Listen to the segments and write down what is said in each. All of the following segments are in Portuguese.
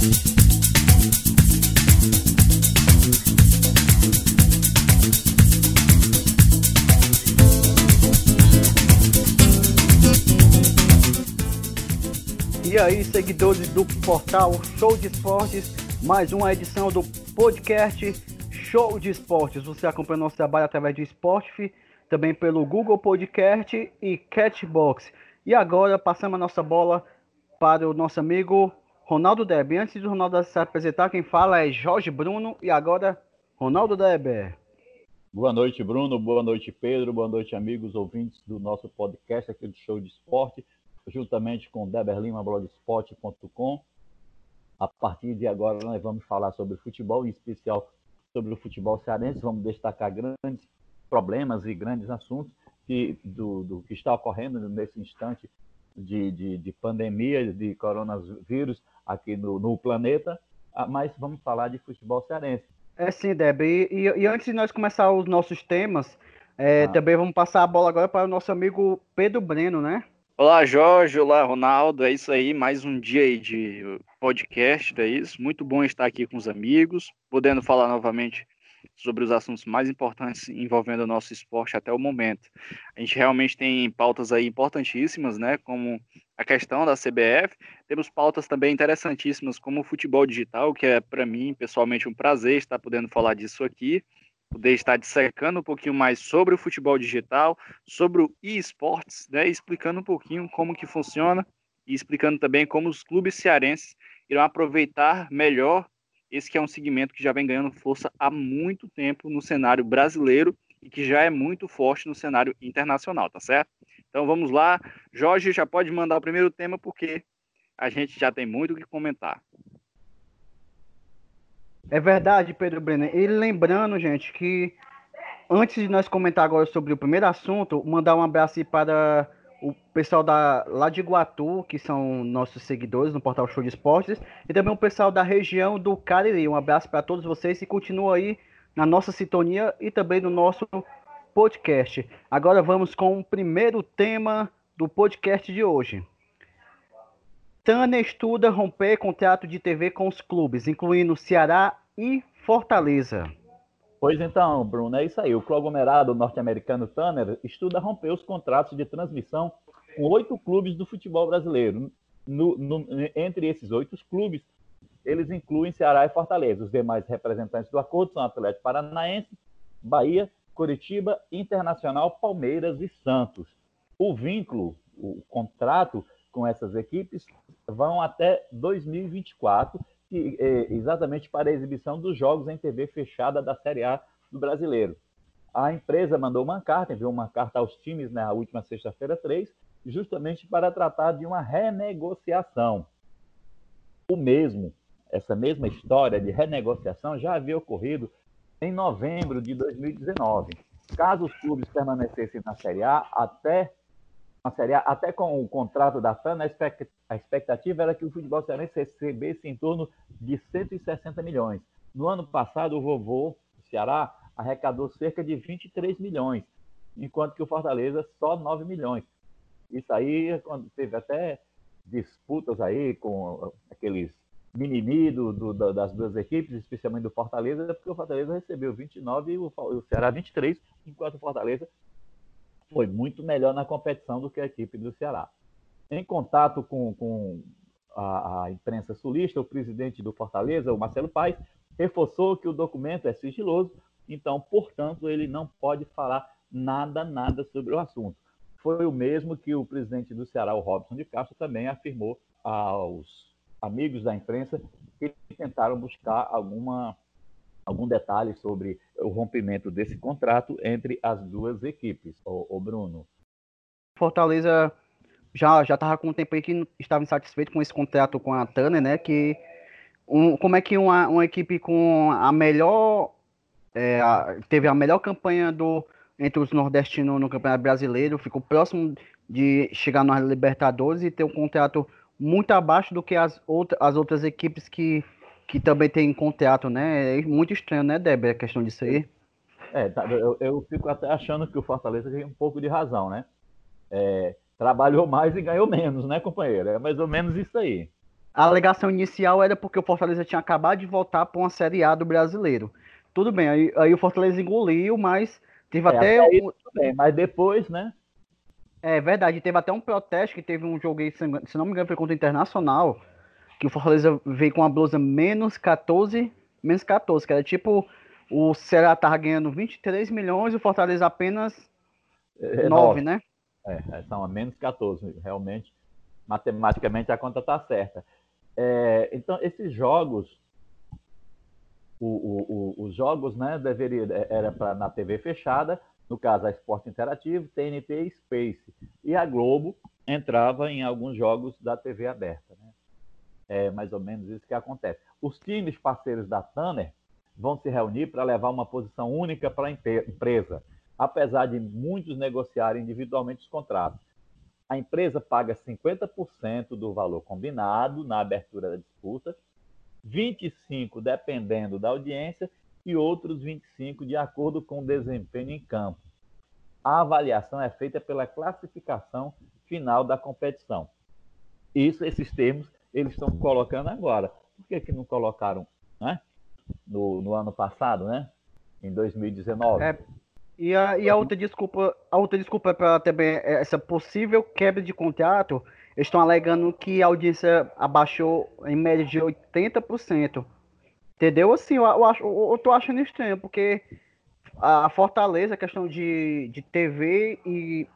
E aí, seguidores do portal Show de Esportes, mais uma edição do podcast Show de Esportes. Você acompanha nosso trabalho através de Spotify, também pelo Google Podcast e Catchbox. E agora passamos a nossa bola para o nosso amigo Ronaldo Deb. Antes do Ronaldo se apresentar, quem fala é Jorge Bruno e agora Ronaldo Deb. Boa noite, Bruno. Boa noite, Pedro. Boa noite, amigos ouvintes do nosso podcast aqui do Show de Esporte juntamente com Deber Lima, blogspot.com. A partir de agora, nós vamos falar sobre futebol, em especial sobre o futebol cearense. Vamos destacar grandes problemas e grandes assuntos que, do, do que está ocorrendo nesse instante de, de, de pandemia, de coronavírus aqui no, no, planeta. Ah, mas vamos falar de futebol cearense. É sim, Deb. E, e, e antes de nós começar os nossos temas, é, ah. também vamos passar a bola agora para o nosso amigo Pedro Breno, né? Olá, Jorge. Olá, Ronaldo. É isso aí, mais um dia aí de podcast, é isso. Muito bom estar aqui com os amigos, podendo falar novamente sobre os assuntos mais importantes envolvendo o nosso esporte até o momento. A gente realmente tem pautas aí importantíssimas, né, como a questão da CBF. Temos pautas também interessantíssimas como o futebol digital, que é para mim pessoalmente um prazer estar podendo falar disso aqui poder estar dissecando um pouquinho mais sobre o futebol digital, sobre o e-sports, né, explicando um pouquinho como que funciona e explicando também como os clubes cearenses irão aproveitar melhor esse que é um segmento que já vem ganhando força há muito tempo no cenário brasileiro e que já é muito forte no cenário internacional, tá certo? Então vamos lá, Jorge já pode mandar o primeiro tema porque a gente já tem muito o que comentar. É verdade, Pedro Brenner. E lembrando, gente, que antes de nós comentar agora sobre o primeiro assunto, mandar um abraço para o pessoal da, lá de Iguatu, que são nossos seguidores no portal Show de Esportes, e também o pessoal da região do Cariri. Um abraço para todos vocês e continua aí na nossa sintonia e também no nosso podcast. Agora vamos com o primeiro tema do podcast de hoje. Tânia estuda romper contrato de TV com os clubes, incluindo Ceará e Fortaleza. Pois então, Bruno, é isso aí. O conglomerado norte-americano Tanner estuda romper os contratos de transmissão com oito clubes do futebol brasileiro. No, no, entre esses oito clubes, eles incluem Ceará e Fortaleza. Os demais representantes do acordo são Atlético Paranaense, Bahia, Curitiba, Internacional, Palmeiras e Santos. O vínculo, o contrato com essas equipes vão até 2024, que, é, exatamente para a exibição dos jogos em TV fechada da Série A do Brasileiro. A empresa mandou uma carta, enviou uma carta aos times na última sexta-feira 3, justamente para tratar de uma renegociação. O mesmo, essa mesma história de renegociação já havia ocorrido em novembro de 2019. Caso os clubes permanecessem na Série A até Série A, até com o contrato da FAN, a expectativa era que o futebol cearense recebesse em torno de 160 milhões. No ano passado, o vovô, o Ceará, arrecadou cerca de 23 milhões, enquanto que o Fortaleza só 9 milhões. Isso aí, quando teve até disputas aí com aqueles mimimi do, do, das duas equipes, especialmente do Fortaleza, porque o Fortaleza recebeu 29 e o, o Ceará 23, enquanto o Fortaleza foi muito melhor na competição do que a equipe do Ceará. Em contato com, com a, a, imprensa sulista, o presidente do Fortaleza, o Marcelo Paes, reforçou que o documento é sigiloso, então, portanto, ele não pode falar nada, nada sobre o assunto. Foi o mesmo que o presidente do Ceará, o Robson de Castro, também afirmou aos amigos da imprensa que tentaram buscar alguma algum detalhe sobre o rompimento desse contrato entre as duas equipes, o, Bruno? Fortaleza já já estava com um tempo aí que estava insatisfeito com esse contrato com a Tana, né? Que um, como é que uma, uma equipe com a melhor é, a, teve a melhor campanha do entre os nordestinos no Campeonato Brasileiro, ficou próximo de chegar nas Libertadores e ter um contrato muito abaixo do que as, outra, as outras equipes que que também tem contrato, né? É muito estranho, né, Deb, a questão disso aí. É, tá, eu, eu, fico até achando que o Fortaleza tem um pouco de razão, né? É, trabalhou mais e ganhou menos, né, companheiro? É mais ou menos isso aí. A alegação inicial era porque o Fortaleza tinha acabado de voltar para uma Série A do brasileiro. Tudo bem, aí, aí o Fortaleza engoliu, mas teve é, até. Aí, bem, mas depois, né? É verdade, teve até um protesto que teve um jogo aí, se não me engano, foi contra o Internacional, que o Fortaleza veio com a blusa menos 14, menos 14, que era tipo o Ceará tava ganhando 23 milhões e o Fortaleza apenas é, 9, 9, né? É, são a menos 14, realmente. Matematicamente a conta tá certa. É, então, esses jogos, o, o, o, os jogos, né, deveria, era para na TV fechada, no caso a Esporte Interativo, TNT e Space. E a Globo entrava em alguns jogos da TV aberta. Né? É mais ou menos isso que acontece. Os times parceiros da Tanner vão se reunir para levar uma posição única para a empresa, apesar de muitos negociarem individualmente os contratos. A empresa paga 50% do valor combinado na abertura da disputa, 25% dependendo da audiência e outros 25% de acordo com o desempenho em campo. A avaliação é feita pela classificação final da competição. Isso, esses termos, eles estão colocando agora. Por que, que não colocaram né? no, no ano passado, né? Em 2019. É, e a, e a outra desculpa, a outra desculpa para também essa possível quebra de contrato, estão alegando que a audiência abaixou em média de 80%. Entendeu? Assim, eu, eu, acho, eu tô achando estranho, porque a Fortaleza, a questão de, de TV e,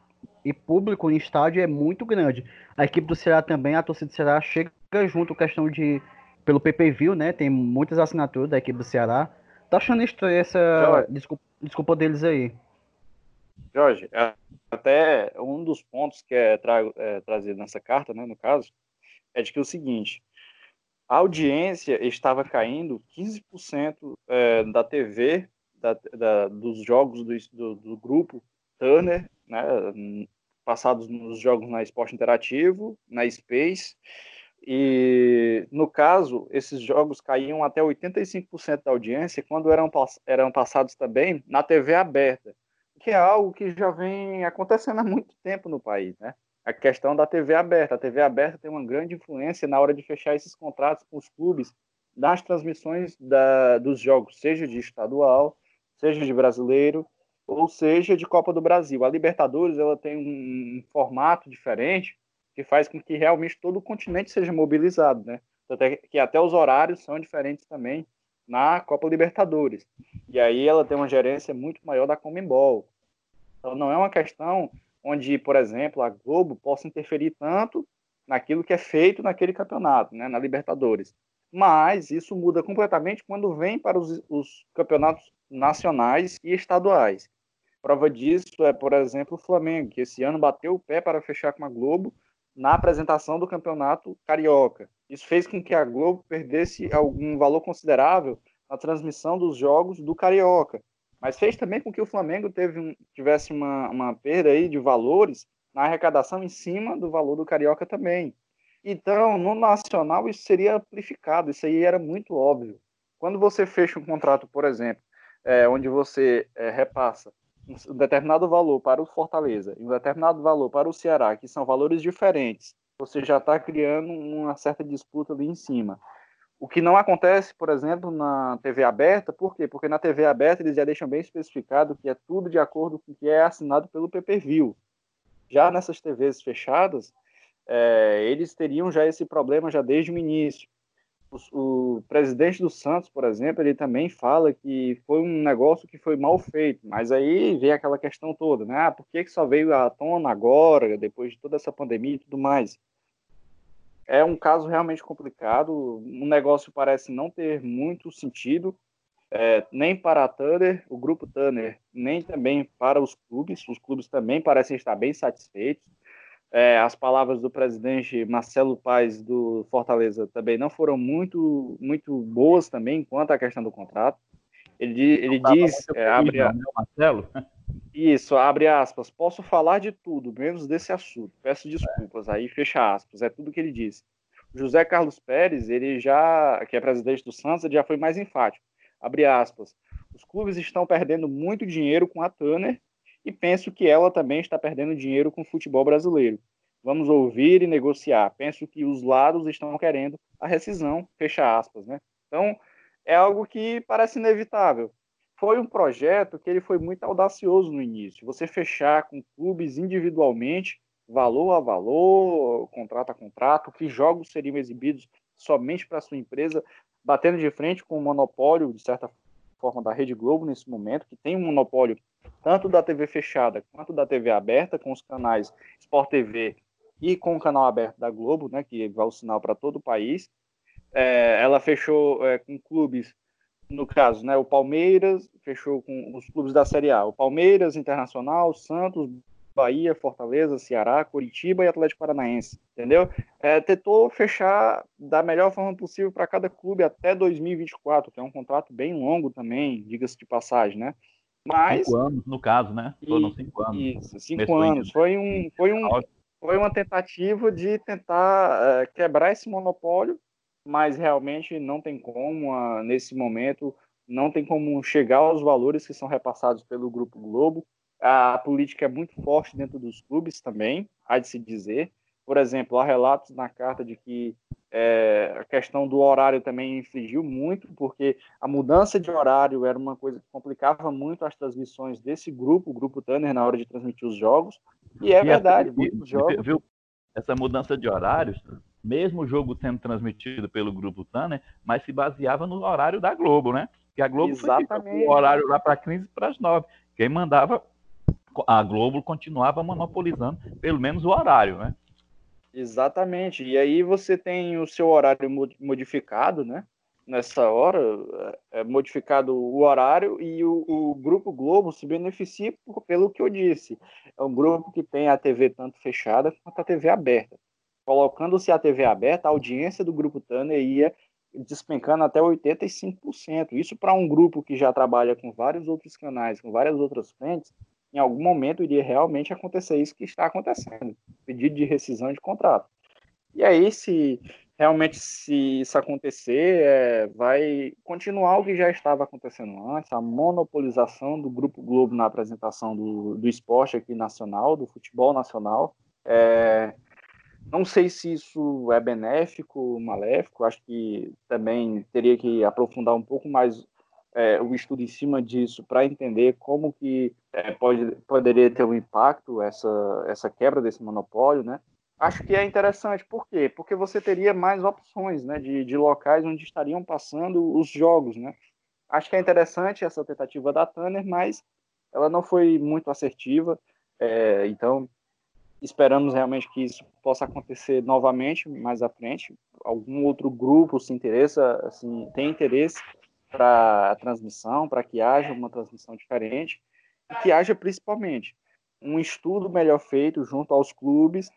e público em estádio é muito grande. A equipe do Ceará também, a torcida do Ceará chega junto questão de pelo PPV, né? Tem muitas assinaturas da equipe do Ceará. Tá achando estranho essa desculpa, desculpa deles aí. Jorge, é, até um dos pontos que é, tra é trazido nessa carta, né, no caso, é de que é o seguinte, a audiência estava caindo 15% é, da TV, da, da, dos jogos do, do, do, grupo Turner, né, passados nos jogos na Esporte Interativo, na Space, e, no caso, esses jogos caíam até 85% da audiência quando eram, eram passados também na TV aberta, que é algo que já vem acontecendo há muito tempo no país, né? A questão da TV aberta. A TV aberta tem uma grande influência na hora de fechar esses contratos com os clubes nas transmissões da, dos jogos, seja de estadual, seja de brasileiro, ou seja de Copa do Brasil. A Libertadores ela tem um, um formato diferente que faz com que realmente todo o continente seja mobilizado, né? Até que até os horários são diferentes também na Copa Libertadores. E aí ela tem uma gerência muito maior da Comembol. Então não é uma questão onde, por exemplo, a Globo possa interferir tanto naquilo que é feito naquele campeonato, né, na Libertadores. Mas isso muda completamente quando vem para os, os campeonatos nacionais e estaduais. Prova disso é, por exemplo, o Flamengo, que esse ano bateu o pé para fechar com a Globo na apresentação do campeonato carioca. Isso fez com que a Globo perdesse algum valor considerável na transmissão dos jogos do carioca, mas fez também com que o Flamengo um, tivesse uma, uma perda aí de valores na arrecadação em cima do valor do carioca também. Então, no nacional isso seria amplificado, isso aí era muito óbvio. Quando você fecha um contrato, por exemplo, é, onde você é, repassa um determinado valor para o Fortaleza e um determinado valor para o Ceará, que são valores diferentes, você já está criando uma certa disputa ali em cima. O que não acontece, por exemplo, na TV aberta, por quê? Porque na TV aberta eles já deixam bem especificado que é tudo de acordo com o que é assinado pelo PPV. Já nessas TVs fechadas, é, eles teriam já esse problema já desde o início o, o, presidente do Santos, por exemplo, ele também fala que foi um negócio que foi mal feito, mas aí vem aquela questão toda, né? Ah, por que, que só veio à tona agora, depois de toda essa pandemia e tudo mais? É um caso realmente complicado, o negócio parece não ter muito sentido, é, nem para a Tanner, o grupo Tanner, nem também para os clubes, os clubes também parecem estar bem satisfeitos, é, as palavras do presidente Marcelo Paes do Fortaleza também não foram muito, muito boas também quanto à questão do contrato. Ele, ele diz, é, abre a... Né, Marcelo? Isso, abre aspas, posso falar de tudo, menos desse assunto. Peço desculpas, aí fecha aspas, é tudo que ele disse. José Carlos Pérez, ele já, que é presidente do Santos, ele já foi mais enfático. Abre aspas, os clubes estão perdendo muito dinheiro com a Tanner e penso que ela também está perdendo dinheiro com o futebol brasileiro. Vamos ouvir e negociar. Penso que os lados estão querendo a rescisão, fecha aspas, né? Então, é algo que parece inevitável. Foi um projeto que ele foi muito audacioso no início. Você fechar com clubes individualmente, valor a valor, contrato a contrato, que jogos seriam exibidos somente para sua empresa, batendo de frente com o monopólio, de certa forma, da Rede Globo nesse momento, que tem um monopólio tanto da TV fechada quanto da TV aberta, com os canais Sport TV e com o canal aberto da Globo, né, que vai o sinal para todo o país. É, ela fechou é, com clubes, no caso, né, o Palmeiras, fechou com os clubes da Série A, o Palmeiras, Internacional, Santos, Bahia, Fortaleza, Ceará, Curitiba e Atlético Paranaense, entendeu? É, tentou fechar da melhor forma possível para cada clube até 2024, que é um contrato bem longo também, diga-se de passagem, né? Mas cinco anos, no caso, né? Foram cinco anos. Isso, cinco anos. Foi um, foi um, foi uma tentativa de tentar é, quebrar esse monopólio, mas realmente não tem como uh, nesse momento não tem como chegar aos valores que são repassados pelo Grupo Globo a política é muito forte dentro dos clubes também, há de se dizer. Por exemplo, há relatos na carta de que é, a questão do horário também infligiu muito, porque a mudança de horário era uma coisa que complicava muito as transmissões desse grupo, o grupo Tanner, na hora de transmitir os jogos. E é e verdade, assim, muitos jogos. Viu? Essa mudança de horários, mesmo o jogo sendo transmitido pelo grupo Tanner, mas se baseava no horário da Globo, né? Que a Globo Exatamente. o horário lá para 15 para as 9. Quem mandava a Globo continuava monopolizando pelo menos o horário, né? Exatamente. E aí você tem o seu horário modificado, né? Nessa hora, é modificado o horário e o, o, Grupo Globo se beneficia por, pelo que eu disse. É um grupo que tem a TV tanto fechada quanto a TV aberta. Colocando-se a TV aberta, a audiência do Grupo Tanner ia despencando até 85%. Isso para um grupo que já trabalha com vários outros canais, com várias outras frentes, em algum momento iria realmente acontecer isso que está acontecendo, pedido de rescisão de contrato. E aí, se realmente se isso acontecer, é, vai continuar o que já estava acontecendo antes, a monopolização do Grupo Globo na apresentação do, do esporte aqui nacional, do futebol nacional. É, não sei se isso é benéfico, maléfico, acho que também teria que aprofundar um pouco mais é, o estudo em cima disso para entender como que é, pode, poderia ter um impacto essa, essa quebra desse monopólio, né? Acho que é interessante, por quê? Porque você teria mais opções, né, de, de locais onde estariam passando os jogos, né? Acho que é interessante essa tentativa da Tanner, mas ela não foi muito assertiva, é, então esperamos realmente que isso possa acontecer novamente mais à frente. Algum outro grupo se interessa, assim, tem interesse para a transmissão, para que haja uma transmissão diferente e que haja principalmente um estudo melhor feito junto aos clubes,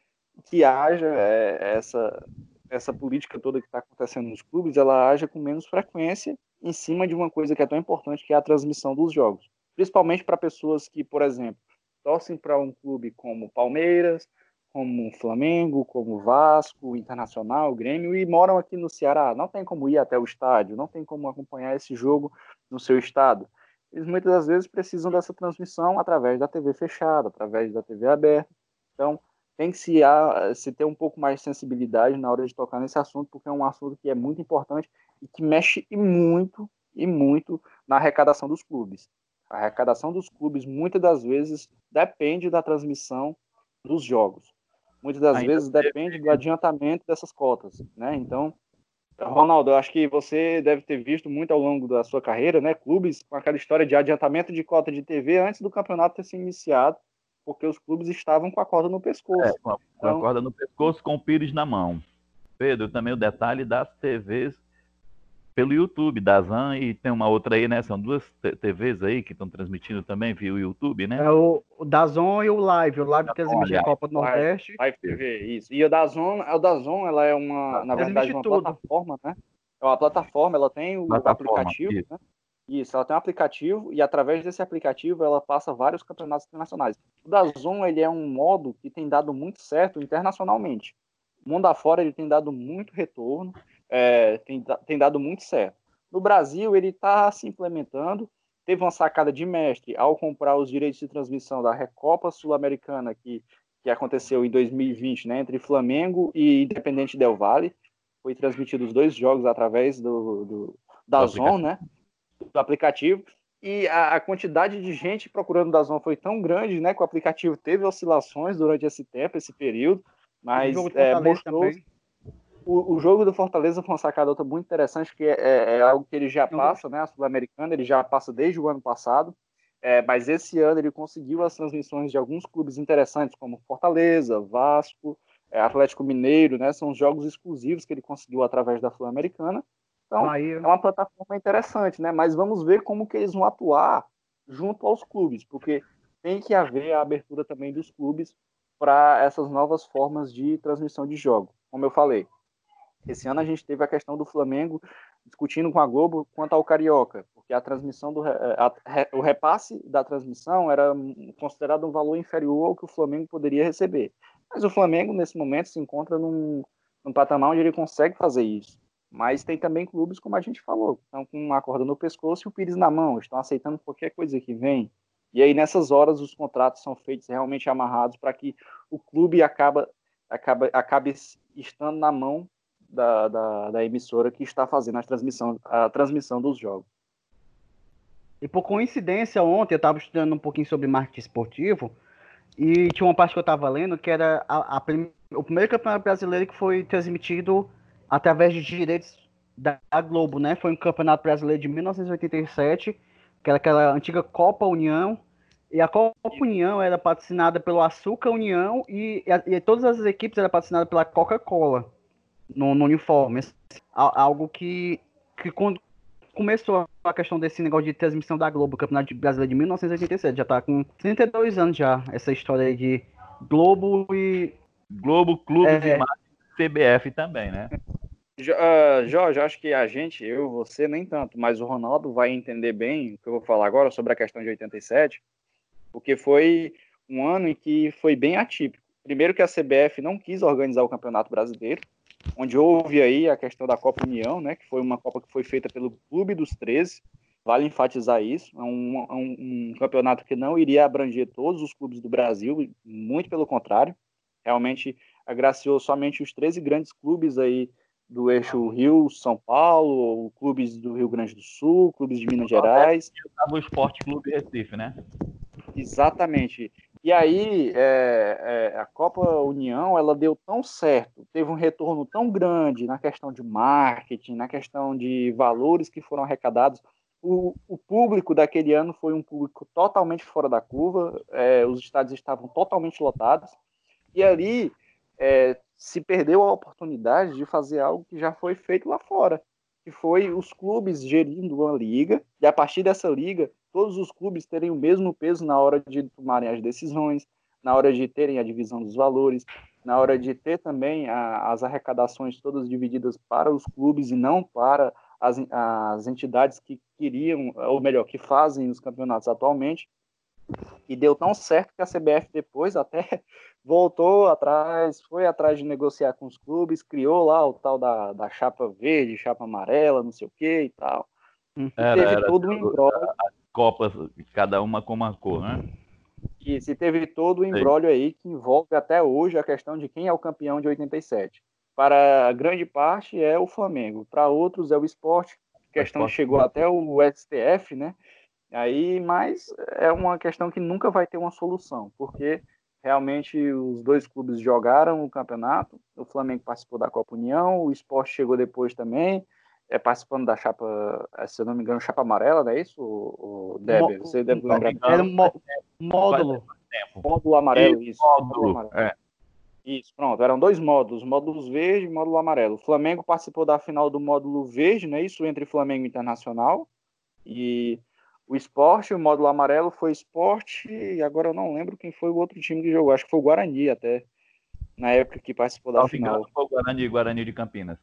que haja é, essa essa política toda que está acontecendo nos clubes, ela haja com menos frequência em cima de uma coisa que é tão importante, que é a transmissão dos jogos. Principalmente para pessoas que, por exemplo, torcem para um clube como Palmeiras, como Flamengo, como Vasco, Internacional, Grêmio, e moram aqui no Ceará. Não tem como ir até o estádio, não tem como acompanhar esse jogo no seu estado. Eles muitas das vezes precisam dessa transmissão através da TV fechada, através da TV aberta. Então, tem que se, se ter um pouco mais de sensibilidade na hora de tocar nesse assunto, porque é um assunto que é muito importante e que mexe e muito, e muito na arrecadação dos clubes. A arrecadação dos clubes, muitas das vezes, depende da transmissão dos jogos muitas das Ainda vezes depende do adiantamento dessas cotas, né? Então, Ronaldo, eu acho que você deve ter visto muito ao longo da sua carreira, né? Clubes com aquela história de adiantamento de cota de TV antes do campeonato ter sido iniciado, porque os clubes estavam com a corda no pescoço. É, com, a, então, com a corda no pescoço, com o pires na mão. Pedro, também o detalhe das TVs pelo YouTube da Zan e tem uma outra aí, né? São duas TVs aí que estão transmitindo também via o YouTube, né? É o, o Dazon e o Live. O Live transmite a Copa do Nordeste. Live TV, isso. E o Dazon, o Dazon, ela é uma, na verdade, uma tudo. plataforma, né? É uma plataforma, ela tem o plataforma, aplicativo, isso. né? Isso, ela tem um aplicativo e através desse aplicativo ela passa vários campeonatos internacionais. O Dazon, ele é um modo que tem dado muito certo internacionalmente. O mundo afora ele tem dado muito retorno é, tem, tem dado muito certo. No Brasil, ele está se implementando. Teve uma sacada de mestre ao comprar os direitos de transmissão da Recopa Sul-Americana, que que aconteceu em 2020, né, entre Flamengo e Independente Del Valle. Foi transmitido os dois jogos através do, do da do Zon, né, do aplicativo. E a, a, quantidade de gente procurando da Zon foi tão grande, né, que o aplicativo teve oscilações durante esse tempo, esse período. Mas é, mostrou, o, o, jogo do Fortaleza foi uma sacada outra muito interessante, que é, é, é algo que ele já passa, né, a Sul-Americana, ele já passa desde o ano passado. É, mas esse ano ele conseguiu as transmissões de alguns clubes interessantes, como Fortaleza, Vasco, é, Atlético Mineiro, né? São jogos exclusivos que ele conseguiu através da Sul-Americana. Então, Aí... é uma plataforma interessante, né? Mas vamos ver como que eles vão atuar junto aos clubes, porque tem que haver a abertura também dos clubes para essas novas formas de transmissão de jogo. Como eu falei, esse ano a gente teve a questão do Flamengo discutindo com a Globo quanto ao Carioca, porque a transmissão do a, a, o repasse da transmissão era considerado um valor inferior ao que o Flamengo poderia receber. Mas o Flamengo nesse momento se encontra num, num patamar onde ele consegue fazer isso. Mas tem também clubes, como a gente falou, estão com uma corda no pescoço e o pires na mão, estão aceitando qualquer coisa que vem. E aí nessas horas os contratos são feitos realmente amarrados para que o clube acaba, acaba, acabe estando na mão da, da, da, emissora que está fazendo a transmissão, a transmissão dos jogos. E por coincidência, ontem eu estava estudando um pouquinho sobre marketing esportivo e tinha uma parte que eu estava lendo que era a, a prim... o primeiro campeonato brasileiro que foi transmitido através de direitos da Globo, né? Foi um campeonato brasileiro de 1987, que era aquela antiga Copa União. E a Copa União era patrocinada pelo Açúcar União e, e, e todas as equipes eram patrocinadas pela Coca-Cola no, no uniforme. Algo que, que quando começou a questão desse negócio de transmissão da Globo, Campeonato Brasileiro de 1987, já tá com 32 anos já, essa história aí de Globo e... Globo, Clube é... de CBF também, né? Uh, Jorge, acho que a gente, eu, você, nem tanto, mas o Ronaldo vai entender bem o que eu vou falar agora sobre a questão de 87, porque foi um ano em que foi bem atípico. Primeiro que a CBF não quis organizar o Campeonato Brasileiro, onde houve aí a questão da Copa União, né, que foi uma Copa que foi feita pelo Clube dos 13, vale enfatizar isso, é um, é um, um, campeonato que não iria abranger todos os clubes do Brasil, muito pelo contrário, realmente agraciou somente os 13 grandes clubes aí do eixo Rio, São Paulo, clubes do Rio Grande do Sul, clubes de Minas Gerais. O Esporte Clube Recife, né? Exatamente. E aí, é, é, a Copa União, ela deu tão certo, teve um retorno tão grande na questão de marketing, na questão de valores que foram arrecadados. O, o público daquele ano foi um público totalmente fora da curva, é, os estádios estavam totalmente lotados, e ali é, se perdeu a oportunidade de fazer algo que já foi feito lá fora, que foi os clubes gerindo uma liga, e a partir dessa liga, todos os clubes terem o mesmo peso na hora de tomarem as decisões, na hora de terem a divisão dos valores, na hora de ter também a, as arrecadações todas divididas para os clubes e não para as, as entidades que queriam, ou melhor, que fazem os campeonatos atualmente. E deu tão certo que a CBF depois até voltou atrás, foi atrás de negociar com os clubes, criou lá o tal da, da chapa verde, chapa amarela, não sei o que e tal. Era, teve era, todo um embrólio. As copas, cada uma com uma cor, né? Isso, e teve todo o embrólio aí que envolve até hoje a questão de quem é o campeão de 87. Para grande parte é o Flamengo, para outros é o esporte, a questão chegou até o STF, né? Aí, mas é uma questão que nunca vai ter uma solução, porque realmente os dois clubes jogaram o campeonato, o Flamengo participou da Copa União, o esporte chegou depois também, é participando da chapa, é, se eu não me engano, chapa amarela, não é isso, o, o Deb? Você deve lembrar. Era um módulo. Módulo amarelo, isso. Módulo, módulo amarelo. É. Isso, pronto. Eram dois módulos, módulos verde e módulo amarelo. O Flamengo participou da final do módulo verde, né? Isso entre Flamengo e Internacional. E o esporte, o módulo amarelo foi esporte, e agora eu não lembro quem foi o outro time que jogou, acho que foi o Guarani até, na época que participou da final. Foi o Guarani, Guarani de Campinas.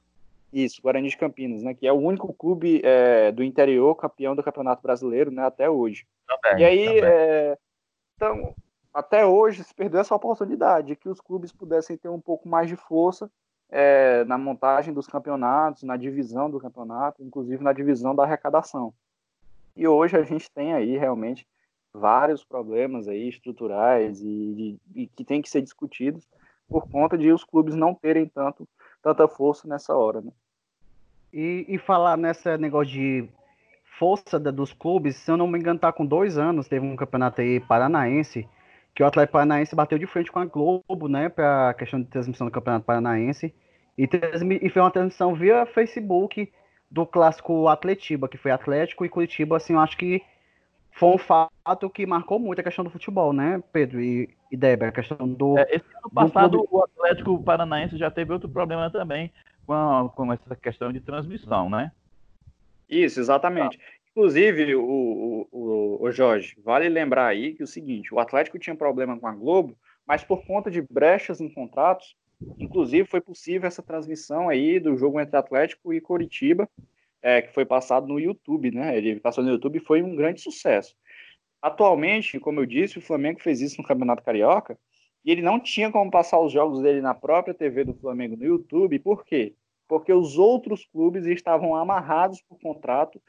Isso, Guarani de Campinas, né, que é o único clube é, do interior campeão do Campeonato Brasileiro, né, até hoje. Também, e aí, é, então, até hoje se perdeu essa oportunidade que os clubes pudessem ter um pouco mais de força é, na montagem dos campeonatos, na divisão do campeonato, inclusive na divisão da arrecadação. E hoje a gente tem aí realmente vários problemas aí estruturais e, e que tem que ser discutidos por conta de os clubes não terem tanto tanta força nessa hora, né? E, e falar nessa negócio de força da, dos clubes, se eu não me engano, tá com dois anos, teve um campeonato aí paranaense, que o Atlético Paranaense bateu de frente com a Globo, né, para a questão de transmissão do Campeonato Paranaense, e, e foi uma transmissão via Facebook do clássico Atletiba, que foi Atlético e Curitiba, assim, eu acho que foi um fato que marcou muito a questão do futebol, né, Pedro e, e Débora, a questão do... É, esse ano passado o Atlético Paranaense já teve outro problema também com, a, com essa questão de transmissão, né? Isso, exatamente. Inclusive, o, o, o, o, Jorge, vale lembrar aí que o seguinte, o Atlético tinha problema com a Globo, mas por conta de brechas em contratos, inclusive foi possível essa transmissão aí do jogo entre Atlético e Coritiba, é, que foi passado no YouTube, né? Ele passou no YouTube e foi um grande sucesso. Atualmente, como eu disse, o Flamengo fez isso no Campeonato Carioca e ele não tinha como passar os jogos dele na própria TV do Flamengo no YouTube, por quê? Porque os outros clubes estavam amarrados por contrato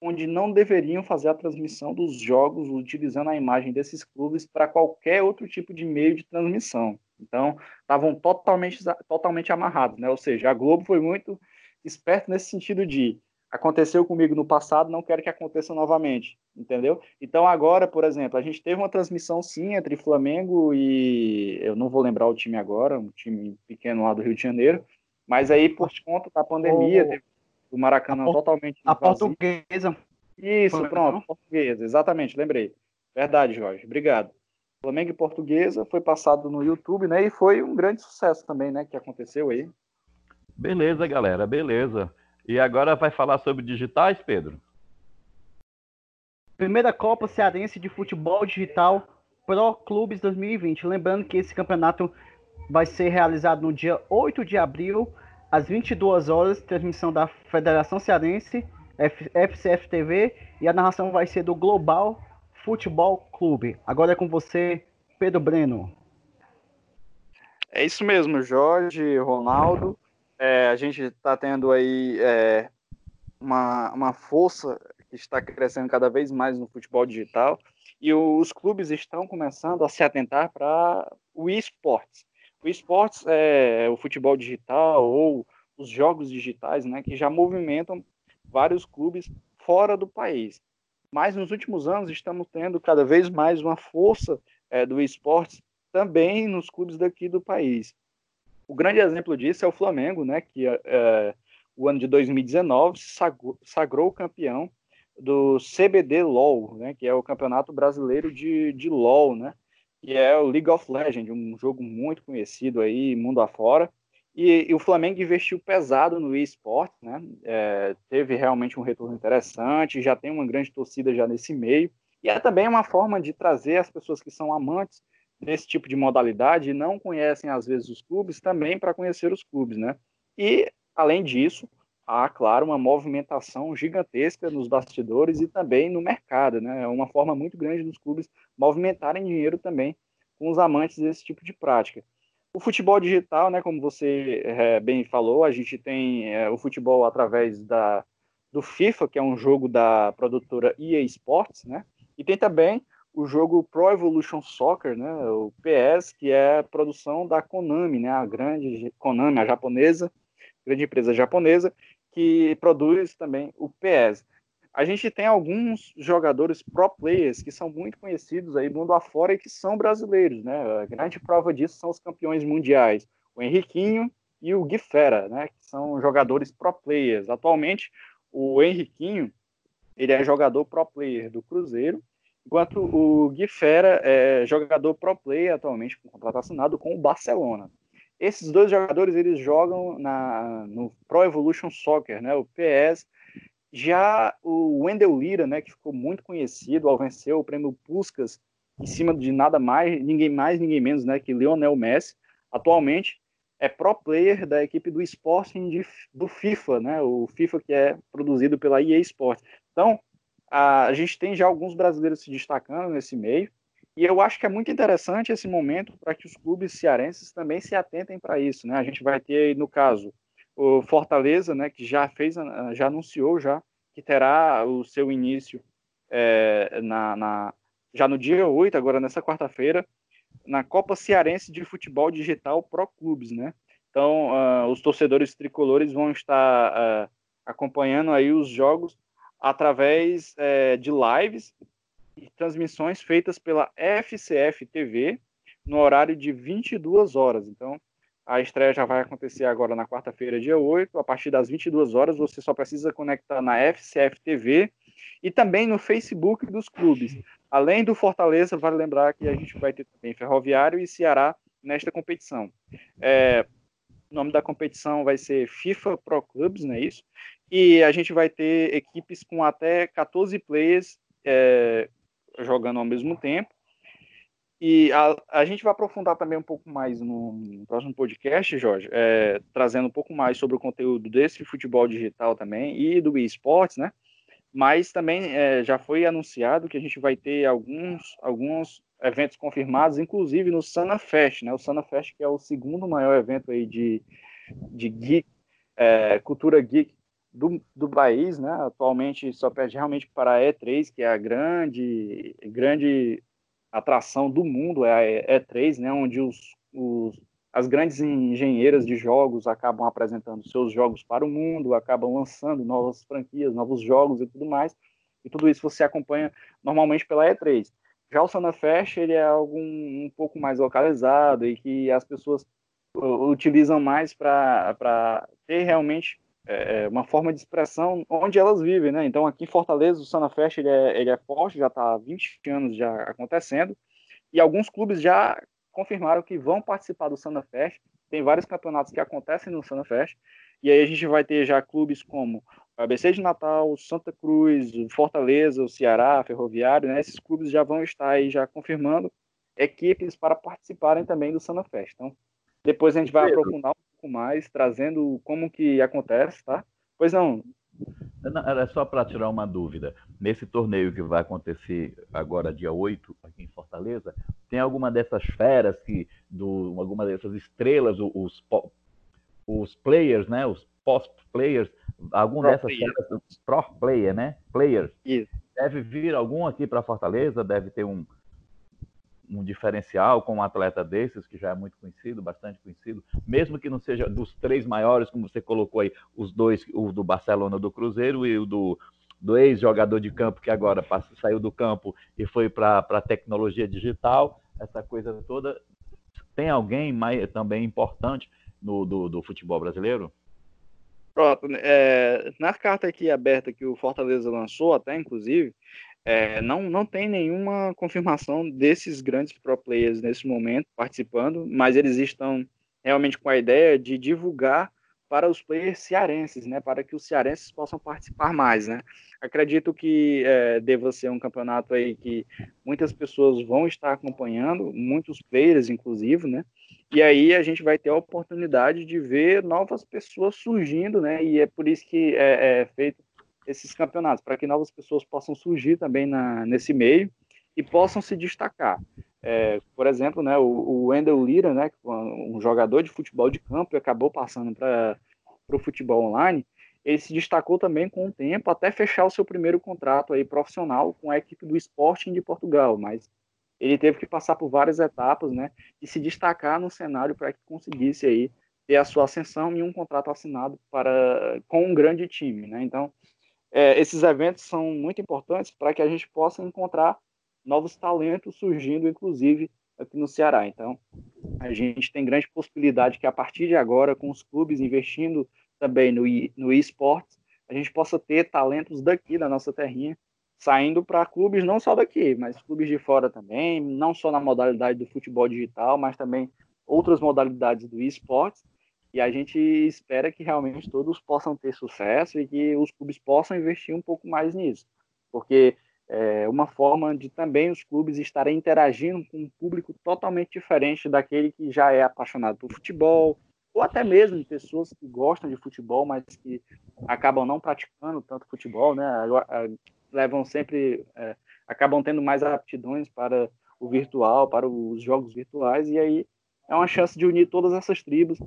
onde não deveriam fazer a transmissão dos jogos utilizando a imagem desses clubes para qualquer outro tipo de meio de transmissão. Então, estavam totalmente, totalmente amarrados, né? Ou seja, a Globo foi muito esperto nesse sentido de aconteceu comigo no passado, não quero que aconteça novamente, entendeu? Então agora, por exemplo, a gente teve uma transmissão sim entre Flamengo e eu não vou lembrar o time agora, um time pequeno lá do Rio de Janeiro, mas aí por conta da pandemia, teve o Maracanã a totalmente A vazio. portuguesa. Isso, pronto, portuguesa, exatamente, lembrei. Verdade, Jorge, obrigado. Flamengo e Portuguesa foi passado no YouTube, né? E foi um grande sucesso também, né? Que aconteceu aí. Beleza, galera, beleza. E agora vai falar sobre digitais, Pedro? Primeira Copa Cearense de Futebol Digital Pro Clubes 2020. Lembrando que esse campeonato vai ser realizado no dia 8 de abril às 22 horas, transmissão da Federação Cearense, F FCF TV, e a narração vai ser do Global Futebol Clube. Agora é com você, Pedro Breno. É isso mesmo, Jorge, Ronaldo. É, a gente está tendo aí é, uma, uma força que está crescendo cada vez mais no futebol digital e os clubes estão começando a se atentar para o esportes. O esportes é o futebol digital ou os jogos digitais, né, que já movimentam vários clubes fora do país. Mas nos últimos anos estamos tendo cada vez mais uma força é, do esportes também nos clubes daqui do país. O grande exemplo disso é o Flamengo, né, que é, o ano de 2019 sagrou, sagrou campeão do CBD LOL, né, que é o Campeonato Brasileiro de, de LOL, né, que é o League of Legends, um jogo muito conhecido aí mundo afora. E, e o Flamengo investiu pesado no eSport, né? É, teve realmente um retorno interessante, já tem uma grande torcida já nesse meio. E é também uma forma de trazer as pessoas que são amantes desse tipo de modalidade e não conhecem às vezes os clubes também para conhecer os clubes, né? E além disso, há claro uma movimentação gigantesca nos bastidores e também no mercado, né? É uma forma muito grande dos clubes movimentarem dinheiro também com os amantes desse tipo de prática. O futebol digital, né, como você é, bem falou, a gente tem é, o futebol através da, do FIFA, que é um jogo da produtora EA Sports, né? E tem também o jogo Pro Evolution Soccer, né, o PS, que é produção da Konami, né, a grande Konami, a japonesa, grande empresa japonesa, que produz também o PS a gente tem alguns jogadores pro players que são muito conhecidos aí mundo afora e que são brasileiros, né? A grande prova disso são os campeões mundiais, o Henriquinho e o Gui Fera, né? Que são jogadores pro players. Atualmente, o Henriquinho, ele é jogador pro player do Cruzeiro, enquanto o Gui Fera é jogador pro player atualmente com contrato assinado com o Barcelona. Esses dois jogadores eles jogam na, no Pro Evolution Soccer, né? O PS já o Wendell Lira, né, que ficou muito conhecido ao vencer o prêmio Puskas em cima de nada mais, ninguém mais, ninguém menos, né, que Lionel Messi, atualmente é pro player da equipe do Sporting de, do FIFA, né, o FIFA que é produzido pela EA Sports. Então, a, a gente tem já alguns brasileiros se destacando nesse meio, e eu acho que é muito interessante esse momento para que os clubes cearenses também se atentem para isso, né? A gente vai ter, no caso, o Fortaleza, né, que já fez, já anunciou já que terá o seu início é, na, na, já no dia 8, agora nessa quarta-feira, na Copa Cearense de Futebol Digital Pro Clubes, né? Então, uh, os torcedores tricolores vão estar uh, acompanhando aí os jogos através uh, de lives e transmissões feitas pela FCF TV no horário de 22 horas. Então, a estreia já vai acontecer agora na quarta-feira, dia 8, a partir das 22 horas. Você só precisa conectar na FCF TV e também no Facebook dos clubes. Além do Fortaleza, vale lembrar que a gente vai ter também Ferroviário e Ceará nesta competição. É, o nome da competição vai ser FIFA Pro Clubs, não é isso? E a gente vai ter equipes com até 14 players é, jogando ao mesmo tempo. E a, a gente vai aprofundar também um pouco mais no, no próximo podcast, Jorge, é, trazendo um pouco mais sobre o conteúdo desse futebol digital também e do esportes, né? Mas também é, já foi anunciado que a gente vai ter alguns, alguns eventos confirmados, inclusive no Sana Fest, né? O Sana Fest que é o segundo maior evento aí de, de geek, é, cultura geek do, do país, né? Atualmente só perde realmente para a E3, que é a grande, grande atração do mundo é a E3, né, onde os, os, as grandes engenheiras de jogos acabam apresentando seus jogos para o mundo, acabam lançando novas franquias, novos jogos e tudo mais. E tudo isso você acompanha normalmente pela E3. Já o Sunafest, ele é algo um, um pouco mais localizado e que as pessoas utilizam mais para ter realmente é, é, uma forma de expressão onde elas vivem, né? Então aqui em Fortaleza o Sana Fest ele é, ele é forte, já está há 20 anos já acontecendo e alguns clubes já confirmaram que vão participar do Sana Fest. Tem vários campeonatos que acontecem no Sana Fest e aí a gente vai ter já clubes como o ABC de Natal, Santa Cruz, Fortaleza, o Ceará, Ferroviário, né? Esses clubes já vão estar aí já confirmando equipes para participarem também do Sana Fest. Então depois a gente vai aprofundar um pouco mais, trazendo como que acontece, tá? Pois não. Era só para tirar uma dúvida. Nesse torneio que vai acontecer agora, dia 8, aqui em Fortaleza, tem alguma dessas feras, que, do, alguma dessas estrelas, os, os players, né? Os post-players, algum pro dessas player. feras, pro player, né? Players. Isso. Deve vir algum aqui para Fortaleza, deve ter um, um diferencial com um atleta desses, que já é muito conhecido, bastante conhecido, mesmo que não seja dos três maiores, como você colocou aí, os dois, o do Barcelona do Cruzeiro e o do, do ex-jogador de campo que agora passou, saiu do campo e foi para a tecnologia digital, essa coisa toda. Tem alguém mais, também importante no, do, do futebol brasileiro? Pronto, é, na carta aqui aberta que o Fortaleza lançou, até inclusive, é, não, não tem nenhuma confirmação desses grandes pro players nesse momento participando, mas eles estão realmente com a ideia de divulgar para os players cearenses, né, para que os cearenses possam participar mais, né. Acredito que é, deva ser um campeonato aí que muitas pessoas vão estar acompanhando, muitos players inclusive, né, e aí a gente vai ter a oportunidade de ver novas pessoas surgindo, né, e é por isso que é, é feito esses campeonatos, para que novas pessoas possam surgir também na, nesse meio e possam se destacar. É, por exemplo, né, o, o Wendell Lira, né, um jogador de futebol de campo acabou passando para o futebol online, ele se destacou também com o tempo até fechar o seu primeiro contrato aí profissional com a equipe do Sporting de Portugal, mas ele teve que passar por várias etapas, né, e se destacar no cenário para que conseguisse aí ter a sua ascensão e um contrato assinado para com um grande time, né? Então, é, esses eventos são muito importantes para que a gente possa encontrar novos talentos surgindo, inclusive aqui no Ceará. Então, a gente tem grande possibilidade que a partir de agora, com os clubes investindo também no, no esportes, a gente possa ter talentos daqui da nossa terrinha saindo para clubes não só daqui, mas clubes de fora também, não só na modalidade do futebol digital, mas também outras modalidades do esportes e a gente espera que realmente todos possam ter sucesso e que os clubes possam investir um pouco mais nisso, porque é uma forma de também os clubes estarem interagindo com um público totalmente diferente daquele que já é apaixonado por futebol, ou até mesmo pessoas que gostam de futebol, mas que acabam não praticando tanto futebol, né? Levam sempre, é, acabam tendo mais aptidões para o virtual, para os jogos virtuais, e aí é uma chance de unir todas essas tribos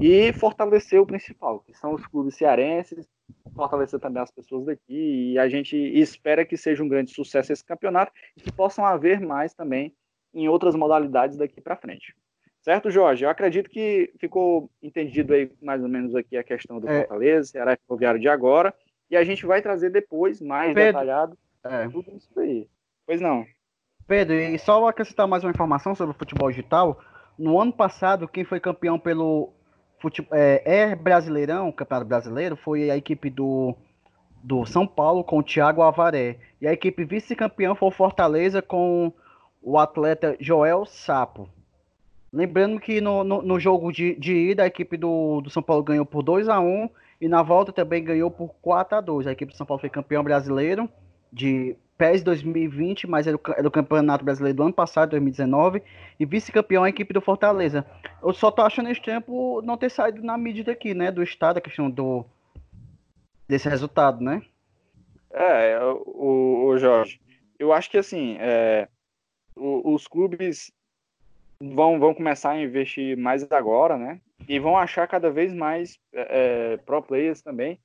e fortalecer o principal, que são os clubes cearenses, fortalecer também as pessoas daqui e a gente espera que seja um grande sucesso esse campeonato e que possam haver mais também em outras modalidades daqui para frente. Certo, Jorge? Eu acredito que ficou entendido aí mais ou menos aqui a questão do é. Fortaleza, Ceará Ferroviário de agora, e a gente vai trazer depois, mais Pedro, detalhado, é. tudo isso aí. Pois não. Pedro, e só acrescentar mais uma informação sobre o futebol digital. No ano passado, quem foi campeão pelo futebol, é, é Brasileirão, Campeonato Brasileiro, foi a equipe do, do São Paulo com o Thiago Avaré. E a equipe vice-campeão foi o Fortaleza com o atleta Joel Sapo. Lembrando que no, no, no jogo de, de, ida, a equipe do, do São Paulo ganhou por 2 a 1 e na volta também ganhou por 4 a 2 A equipe do São Paulo foi campeão brasileiro de PES 2020, mas era o, era o campeonato brasileiro do ano passado, 2019, e vice-campeão a equipe do Fortaleza. Eu só tô achando esse tempo não ter saído na mídia daqui, né? Do estado, a questão do, desse resultado, né? É, o, o Jorge, eu acho que assim, é, os clubes vão, vão começar a investir mais agora, né? E vão achar cada vez mais é, é pro players também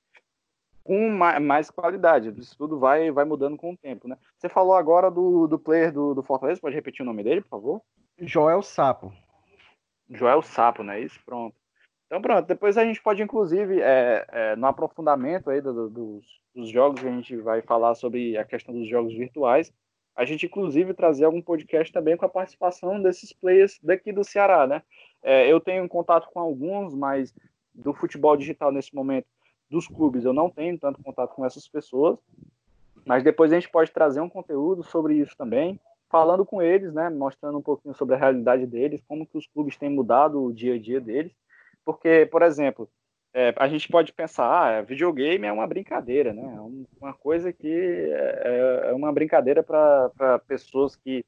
com mais qualidade. Isso tudo vai, vai mudando com o tempo, né? Você falou agora do, do player do, do Fortaleza, pode repetir o nome dele, por favor? Joel Sapo. Joel Sapo, né? Isso, pronto. Então pronto, depois a gente pode, inclusive, é, é, no aprofundamento aí do, do, dos, dos jogos que a gente vai falar sobre a questão dos jogos virtuais, a gente inclusive trazer algum podcast também com a participação desses players daqui do Ceará, né? É, eu tenho contato com alguns, mas do futebol digital nesse momento, dos clubes, eu não tenho tanto contato com essas pessoas, mas depois a gente pode trazer um conteúdo sobre isso também, falando com eles, né? Mostrando um pouquinho sobre a realidade deles, como que os clubes têm mudado o dia a dia deles, porque, por exemplo, é, a gente pode pensar, ah, videogame é uma brincadeira, né? É uma coisa que é, é, é uma brincadeira para pessoas que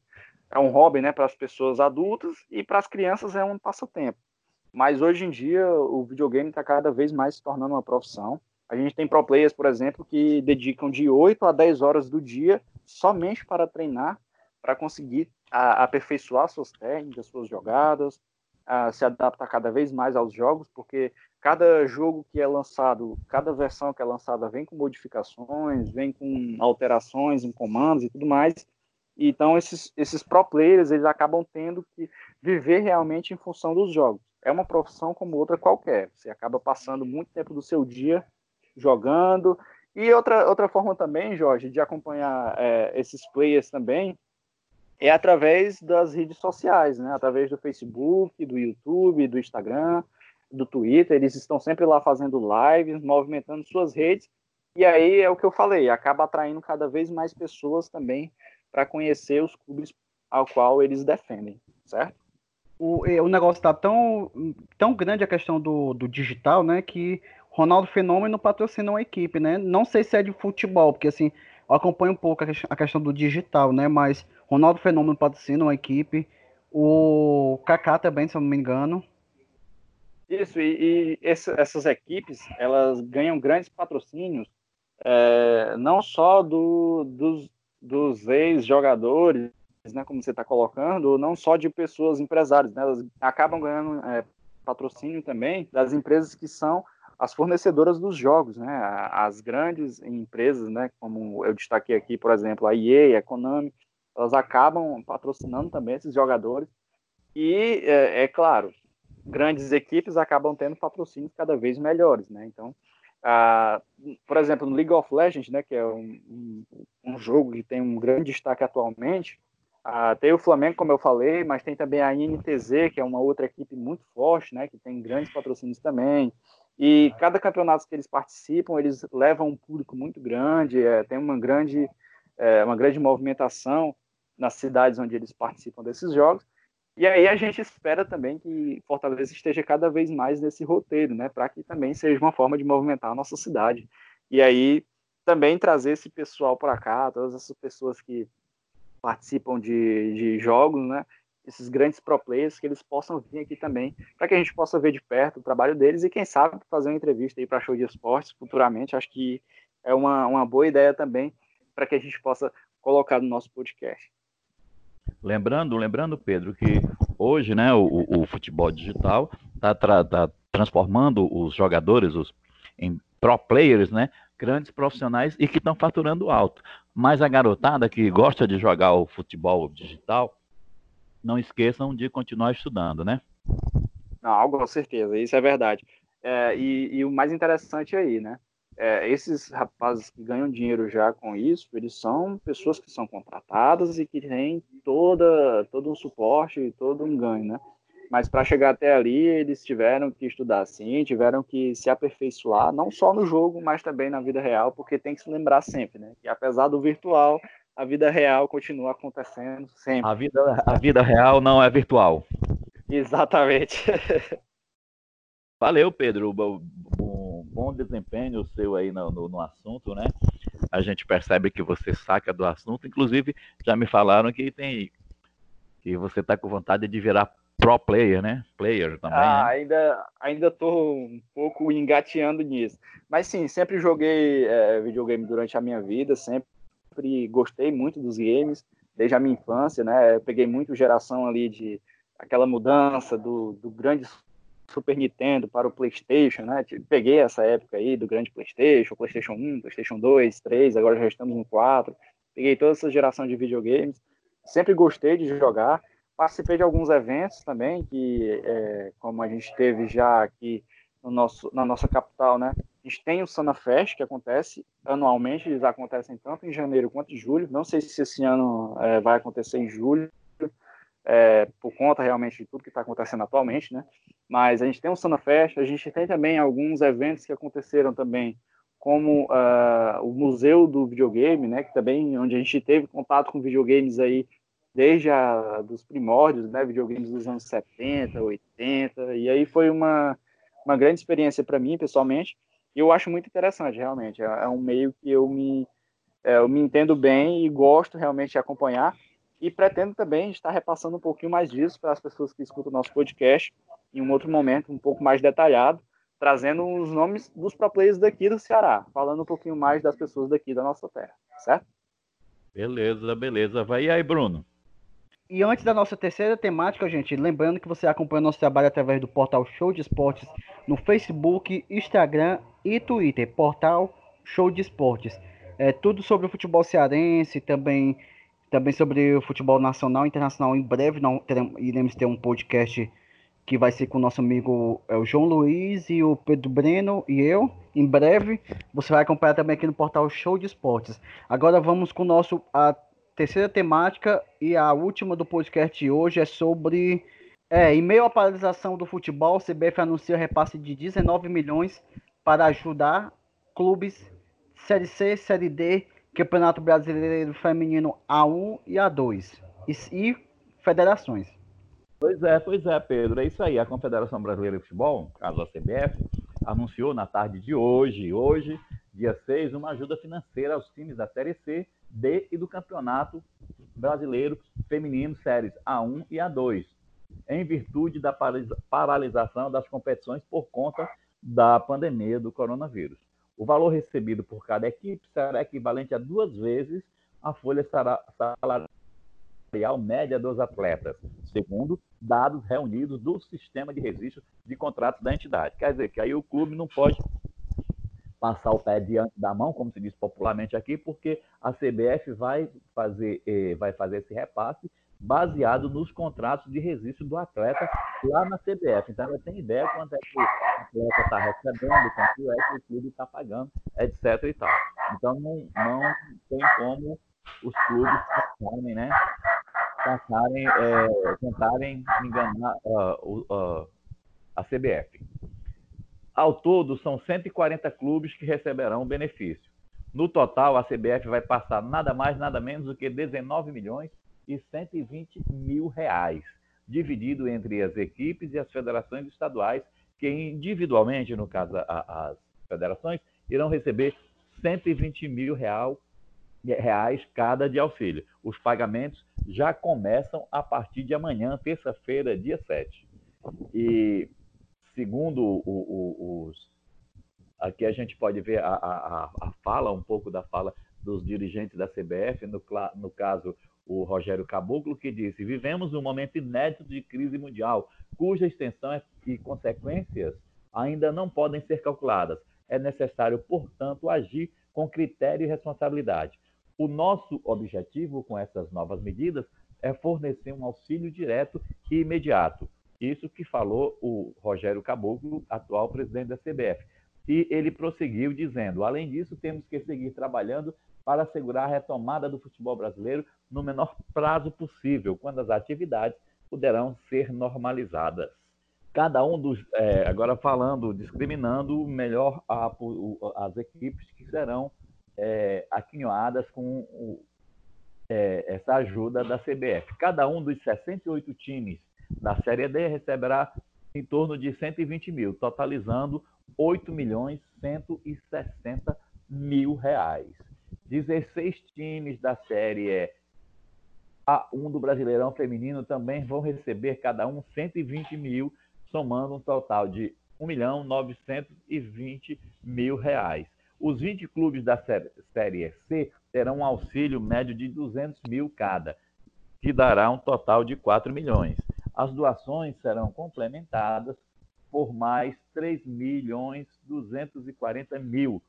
é um hobby, né? Para as pessoas adultas e para as crianças é um passatempo. Mas hoje em dia o videogame está cada vez mais se tornando uma profissão. A gente tem pro players, por exemplo, que dedicam de 8 a 10 horas do dia somente para treinar, para conseguir a, aperfeiçoar suas técnicas, suas jogadas, se adaptar cada vez mais aos jogos, porque cada jogo que é lançado, cada versão que é lançada vem com modificações, vem com alterações em comandos e tudo mais. Então esses, esses pro players eles acabam tendo que viver realmente em função dos jogos. É uma profissão como outra qualquer. Você acaba passando muito tempo do seu dia jogando. E outra, outra forma também, Jorge, de acompanhar é, esses players também é através das redes sociais, né? Através do Facebook, do YouTube, do Instagram do Twitter, eles estão sempre lá fazendo lives, movimentando suas redes, e aí é o que eu falei, acaba atraindo cada vez mais pessoas também para conhecer os clubes ao qual eles defendem, certo? O, o negócio está tão, tão grande a questão do, do digital, né, que Ronaldo Fenômeno patrocina uma equipe, né? Não sei se é de futebol, porque assim, eu acompanho um pouco a questão do digital, né? Mas Ronaldo Fenômeno patrocina uma equipe, o Kaká também, se eu não me engano. Isso, e, e esse, essas equipes, elas ganham grandes patrocínios, é, não só do, dos, dos ex-jogadores, né, como você está colocando, não só de pessoas empresárias, né, elas acabam ganhando é, patrocínio também das empresas que são as fornecedoras dos jogos, né, as grandes empresas, né, como eu destaquei aqui, por exemplo, a EA, a Konami, elas acabam patrocinando também esses jogadores, e é, é claro, grandes equipes acabam tendo patrocínios cada vez melhores, né? Então, por exemplo, no League of Legends, né, que é um, um, um jogo que tem um grande destaque atualmente, tem o Flamengo, como eu falei, mas tem também a INTZ, que é uma outra equipe muito forte, né, que tem grandes patrocínios também. E cada campeonato que eles participam, eles levam um público muito grande, é, tem uma grande, é, uma grande movimentação nas cidades onde eles participam desses jogos. E aí a gente espera também que Fortaleza esteja cada vez mais nesse roteiro, né, para que também seja uma forma de movimentar a nossa cidade. E aí também trazer esse pessoal para cá, todas essas pessoas que participam de, de jogos, né, esses grandes pro players, que eles possam vir aqui também, para que a gente possa ver de perto o trabalho deles e quem sabe fazer uma entrevista aí para show de esportes futuramente. Acho que é uma, uma boa ideia também para que a gente possa colocar no nosso podcast. Lembrando, lembrando, Pedro, que hoje, né, o, o futebol digital está tá transformando os jogadores os, em pro players, né, grandes profissionais e que estão faturando alto. Mas a garotada que gosta de jogar o futebol digital, não esqueçam de continuar estudando, né? Não, com certeza, isso é verdade. É, e, e, o mais interessante aí, né? É, esses rapazes que ganham dinheiro já com isso, eles são pessoas que são contratadas e que têm toda, todo um suporte e todo um ganho, né? Mas para chegar até ali, eles tiveram que estudar sim, tiveram que se aperfeiçoar, não só no jogo, mas também na vida real, porque tem que se lembrar sempre, né? Que apesar do virtual, a vida real continua acontecendo sempre. A vida, a vida real não é virtual. Exatamente. Valeu, Pedro. Um bom desempenho seu aí no, no, no, assunto, né? A gente percebe que você saca do assunto. Inclusive, já me falaram que tem que você está com vontade de virar pro player, né? Player também. Ah, né? ainda, ainda tô um pouco engateando nisso. Mas sim, sempre joguei é, videogame durante a minha vida, sempre gostei muito dos games, desde a minha infância, né? Eu peguei muito geração ali de aquela mudança do, do grande Super Nintendo para o PlayStation, né? Peguei essa época aí do grande PlayStation, PlayStation 1, PlayStation 2, 3, agora já estamos no 4. Peguei toda essa geração de videogames. Sempre gostei de jogar. Participei de alguns eventos também, que é, como a gente teve já aqui no nosso, na nossa capital, né? A gente tem o Sana Fest, que acontece anualmente, eles acontecem tanto em janeiro quanto em julho. Não sei se esse ano é, vai acontecer em julho, é, por conta realmente de tudo que está acontecendo atualmente, né? Mas a gente tem o Sana Fest, a gente tem também alguns eventos que aconteceram também, como uh, o Museu do Videogame, né? Que também onde a gente teve contato com videogames aí desde a, dos primórdios, né, videogames dos anos 70, 80, e aí foi uma, uma grande experiência para mim, pessoalmente, e eu acho muito interessante, realmente, é, é um meio que eu me, é, eu me entendo bem e gosto realmente de acompanhar, e pretendo também estar repassando um pouquinho mais disso para as pessoas que escutam o nosso podcast em um outro momento, um pouco mais detalhado, trazendo os nomes dos pro players daqui do Ceará, falando um pouquinho mais das pessoas daqui da nossa terra, certo? Beleza, beleza. Vai aí, Bruno. E antes da nossa terceira temática, gente, lembrando que você acompanha nosso trabalho através do portal Show de Esportes no Facebook, Instagram e Twitter. Portal Show de Esportes. É tudo sobre o futebol cearense, também, também sobre o futebol nacional e internacional. Em breve não teremos, iremos ter um podcast que vai ser com o nosso amigo é, o João Luiz e o Pedro Breno e eu. Em breve, você vai acompanhar também aqui no portal Show de Esportes. Agora vamos com o nosso a terceira temática e a última do podcast de hoje é sobre. É, em meio à paralisação do futebol, o CBF anuncia repasse de 19 milhões para ajudar clubes Série C, Série D, Campeonato Brasileiro Feminino A1 e A2 e, e federações. Pois é, pois é, Pedro. É isso aí. A Confederação Brasileira de Futebol, caso a CBF, anunciou na tarde de hoje, hoje, dia 6, uma ajuda financeira aos times da Série C D e do Campeonato Brasileiro Feminino Séries A1 e A2, em virtude da paralisação das competições por conta da pandemia do coronavírus. O valor recebido por cada equipe será equivalente a duas vezes a folha salarial média dos atletas, segundo dados reunidos do sistema de registro de contratos da entidade. Quer dizer que aí o clube não pode passar o pé diante da mão, como se diz popularmente aqui, porque a CBF vai fazer, eh, vai fazer esse repasse baseado nos contratos de registro do atleta lá na CBF. Então, ela tem ideia quanto é que o atleta está recebendo, quanto é que o clube está pagando, etc. e tal. Então, não, não tem como os clubes passarem, né? Passarem, é, tentarem enganar uh, uh, a CBF. Ao todo, são 140 clubes que receberão o benefício. No total, a CBF vai passar nada mais, nada menos do que 19 milhões e 120 mil reais, dividido entre as equipes e as federações estaduais, que individualmente, no caso as federações, irão receber 120 mil real, reais cada de auxílio. Os pagamentos já começam a partir de amanhã, terça-feira, dia 7. E segundo o, o, os. Aqui a gente pode ver a, a, a fala, um pouco da fala dos dirigentes da CBF, no, no caso o Rogério Caboclo, que disse: Vivemos um momento inédito de crise mundial, cuja extensão e consequências ainda não podem ser calculadas. É necessário, portanto, agir com critério e responsabilidade. O nosso objetivo com essas novas medidas é fornecer um auxílio direto e imediato. Isso que falou o Rogério Caboclo, atual presidente da CBF. E ele prosseguiu dizendo: além disso, temos que seguir trabalhando para assegurar a retomada do futebol brasileiro no menor prazo possível, quando as atividades poderão ser normalizadas. Cada um dos. É, agora falando, discriminando melhor a, as equipes que serão é, aquinhoadas com o, é, essa ajuda da CBF. Cada um dos 68 times da Série D receberá em torno de 120 mil, totalizando 8 milhões 160 mil reais. 16 times da Série A1 do Brasileirão Feminino também vão receber cada um 120 mil, somando um total de 1 milhão 920 mil reais. Os 20 clubes da Série C terão um auxílio médio de 200 mil cada, que dará um total de 4 milhões. As doações serão complementadas por mais 3 milhões 240 mil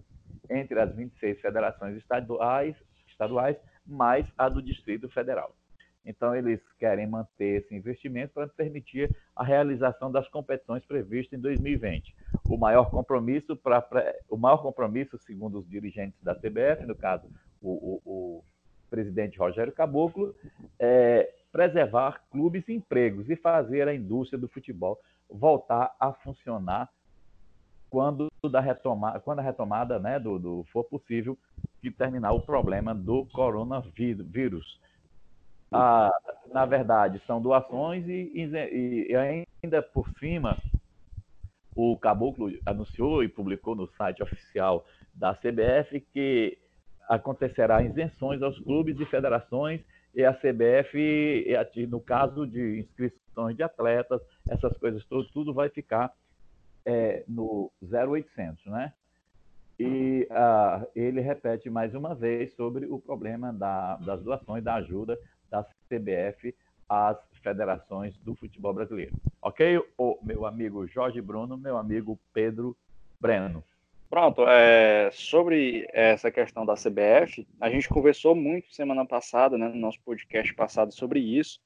entre as 26 federações estaduais, estaduais mais a do Distrito Federal. Então, eles querem manter esse investimento para permitir a realização das competições previstas em 2020. O maior compromisso, o maior compromisso, segundo os dirigentes da CBF, no caso, o, o, o presidente Rogério Caboclo, é preservar clubes e empregos e fazer a indústria do futebol voltar a funcionar quando, da retoma, quando a retomada né, do, do for possível de terminar o problema do coronavírus. Ah, na verdade, são doações e, e, e, ainda por cima, o Caboclo anunciou e publicou no site oficial da CBF que acontecerá isenções aos clubes e federações e a CBF, no caso de inscrições de atletas, essas coisas todas, tudo vai ficar é, no 0800, né? E uh, ele repete mais uma vez sobre o problema da, das doações, da ajuda da CBF às federações do futebol brasileiro. Ok? O meu amigo Jorge Bruno, meu amigo Pedro Breno. Pronto, é, sobre essa questão da CBF, a gente conversou muito semana passada, né, no nosso podcast passado sobre isso,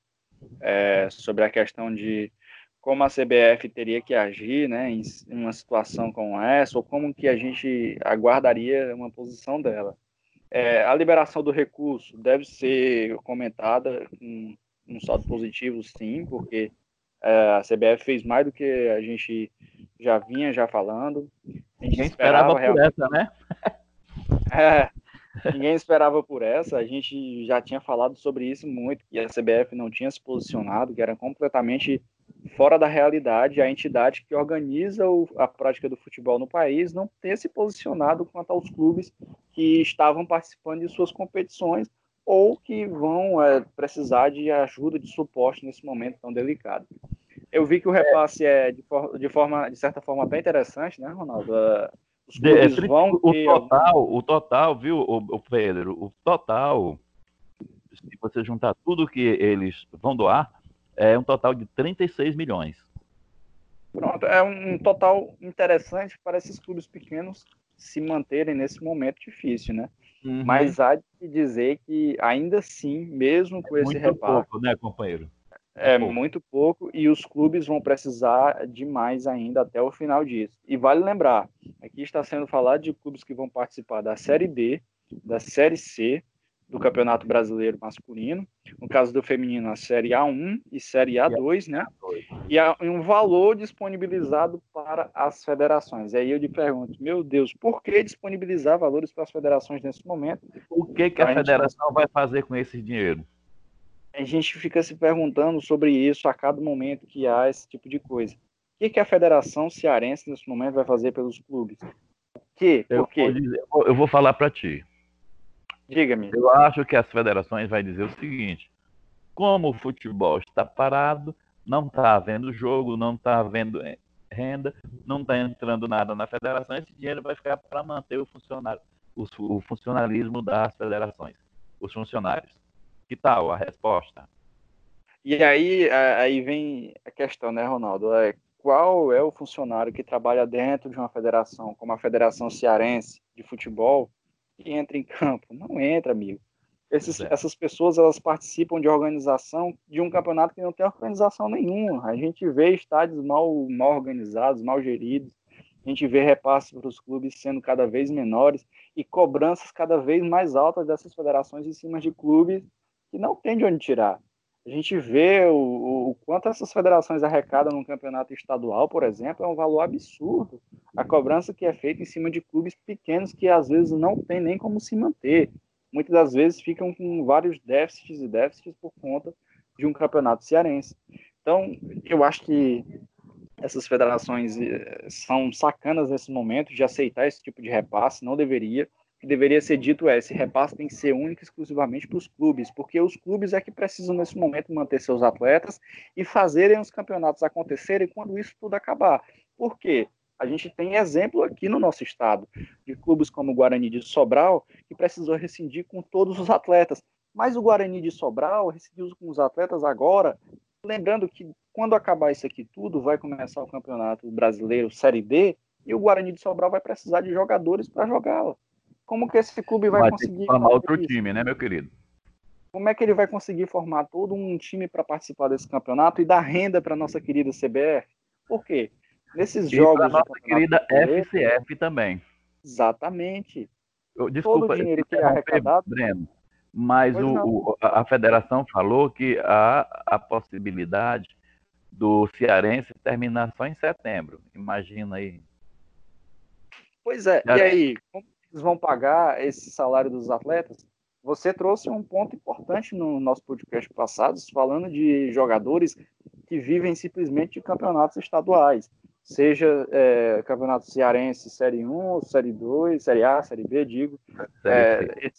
é, sobre a questão de como a CBF teria que agir né, em uma situação como essa, ou como que a gente aguardaria uma posição dela. É, a liberação do recurso deve ser comentada com um saldo positivo, sim, porque é, a CBF fez mais do que a gente já vinha já falando. Ninguém esperava, esperava por essa, né? é, ninguém esperava por essa. A gente já tinha falado sobre isso muito, que a CBF não tinha se posicionado, que era completamente fora da realidade, a entidade que organiza o, a prática do futebol no país não ter se posicionado quanto aos clubes que estavam participando de suas competições ou que vão é, precisar de ajuda, de suporte nesse momento tão delicado. Eu vi que o repasse é de, for, de forma, de certa forma, bem interessante, né, Ronaldo? Uh, os clubes de, vão o total, o total, viu, o, o Pedro, o total, se você juntar tudo que eles vão doar, é um total de 36 milhões. Pronto, é um total interessante para esses clubes pequenos se manterem nesse momento difícil, né? Uhum. Mas há de dizer que ainda assim, mesmo com é esse muito pouco, né, companheiro? É, pouco. muito pouco e os clubes vão precisar de mais ainda até o final disso. E vale lembrar, aqui está sendo falado de clubes que vão participar da Série B, da Série C, do Campeonato Brasileiro Masculino, no caso do feminino, a Série A1 e Série A2, né? E há um valor disponibilizado para as federações. E aí eu lhe pergunto, meu Deus, por que disponibilizar valores para as federações nesse momento? O que, que a, a federação gente... vai fazer com esse dinheiro? A gente fica se perguntando sobre isso a cada momento que há esse tipo de coisa. O que, que a Federação Cearense nesse momento vai fazer pelos clubes? O quê? Por quê? Eu, vou, dizer, eu vou falar para ti. Diga-me. Eu acho que as federações vai dizer o seguinte: como o futebol está parado, não está havendo jogo, não está havendo eh, renda, não está entrando nada na federação, esse dinheiro vai ficar para manter o, funcionário, o, o, funcionalismo das federações, os funcionários. Que tal a resposta? E aí, aí vem a questão, né, Ronaldo? É, qual é o funcionário que trabalha dentro de uma federação, como a Federação Cearense de Futebol, que entra em campo. Não entra, amigo. Esses, é. Essas pessoas elas participam de organização de um campeonato que não tem organização nenhuma. A gente vê estádios mal, mal organizados, mal geridos. A gente vê repasses para os clubes sendo cada vez menores e cobranças cada vez mais altas dessas federações em cima de clubes que não tem de onde tirar. A gente vê o, o quanto essas federações arrecadam no campeonato estadual, por exemplo, é um valor absurdo. A cobrança que é feita em cima de clubes pequenos que às vezes não tem nem como se manter. Muitas das vezes ficam com vários déficits e déficits por conta de um campeonato cearense. Então, eu acho que essas federações eh, são sacanas nesse momento de aceitar esse tipo de repasse, não deveria. Que deveria ser dito é: esse repasse tem que ser único exclusivamente para os clubes, porque os clubes é que precisam, nesse momento, manter seus atletas e fazerem os campeonatos acontecerem quando isso tudo acabar. Por quê? A gente tem exemplo aqui no nosso estado de clubes como o Guarani de Sobral, que precisou rescindir com todos os atletas. Mas o Guarani de Sobral rescindiu com os atletas agora, lembrando que quando acabar isso aqui tudo, vai começar o Campeonato Brasileiro Série D e o Guarani de Sobral vai precisar de jogadores para jogá-la. Como que esse clube vai, vai conseguir formar outro isso? time, né, meu querido? Como é que ele vai conseguir formar todo um time para participar desse campeonato e dar renda para nossa querida CBF? Por quê? Nesses e jogos. nossa querida FCF também. Exatamente. Eu, desculpa, todo o dinheiro que é arrecadado. Breno, mas o, o, a federação falou que há a possibilidade do Cearense terminar só em setembro. Imagina aí. Pois é, e aí, eles vão pagar esse salário dos atletas? Você trouxe um ponto importante no nosso podcast passado, falando de jogadores que vivem simplesmente de campeonatos estaduais, seja é, campeonato cearense, Série 1, Série 2, Série A, Série B, digo. Série é,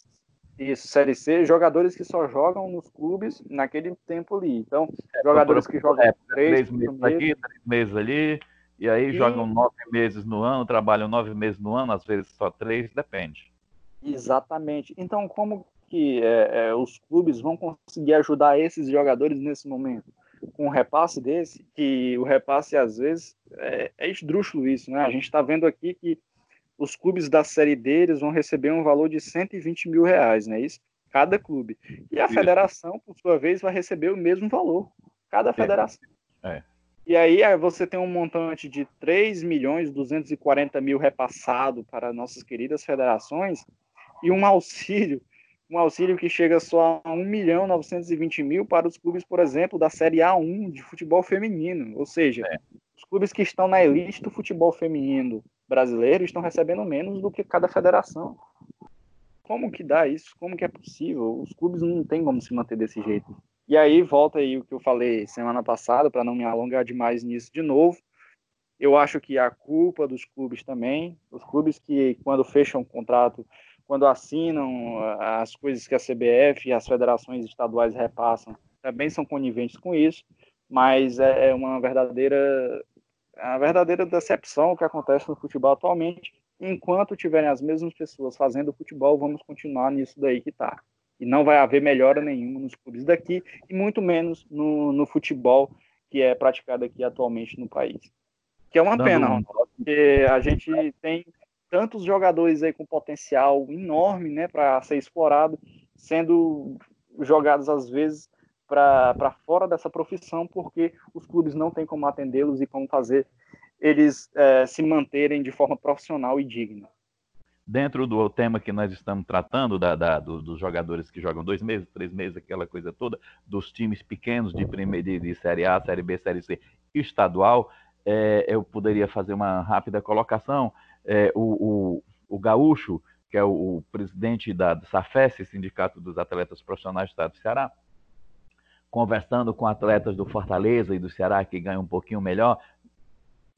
isso, Série C, jogadores que só jogam nos clubes naquele tempo ali. Então, é, jogadores que jogam é, três, três meses aqui, três meses ali, e aí e... jogam nove meses no ano, trabalham nove meses no ano, às vezes só três, depende. Exatamente. Então, como que é, é, os clubes vão conseguir ajudar esses jogadores nesse momento? Com um repasse desse, que o repasse às vezes é, é esdrúxulo isso, né? A gente está vendo aqui que os clubes da Série D eles vão receber um valor de 120 mil reais, né? Isso, cada clube. E a federação, por sua vez, vai receber o mesmo valor, cada federação. É. E aí você tem um montante de 3 milhões 240 mil repassado para nossas queridas federações e um auxílio, um auxílio que chega só a 1 milhão 920 mil para os clubes, por exemplo, da Série A1 de futebol feminino. Ou seja, é. os clubes que estão na elite do futebol feminino brasileiro estão recebendo menos do que cada federação. Como que dá isso? Como que é possível? Os clubes não têm como se manter desse jeito. E aí volta aí o que eu falei semana passada, para não me alongar demais nisso de novo. Eu acho que a culpa dos clubes também, os clubes que quando fecham um contrato, quando assinam as coisas que a CBF e as federações estaduais repassam, também são coniventes com isso, mas é, é uma verdadeira a verdadeira decepção que acontece no futebol atualmente. Enquanto tiverem as mesmas pessoas fazendo futebol, vamos continuar nisso daí que está. E não vai haver melhora nenhuma nos clubes daqui, e muito menos no, no futebol que é praticado aqui atualmente no país. Que é uma pena, Ronaldo, porque a gente tem tantos jogadores aí com potencial enorme né, para ser explorado, sendo jogados às vezes para fora dessa profissão, porque os clubes não têm como atendê-los e como fazer eles é, se manterem de forma profissional e digna. Dentro do tema que nós estamos tratando, da, da do, dos jogadores que jogam dois meses, três meses, aquela coisa toda, dos times pequenos de, primeira, de, de Série A, Série B, Série C estadual, é, eu poderia fazer uma rápida colocação. É, o, o, o Gaúcho, que é o, o presidente da, SAFES, Sindicato dos Atletas Profissionais do Estado do Ceará, conversando com atletas do Fortaleza e do Ceará que ganham um pouquinho melhor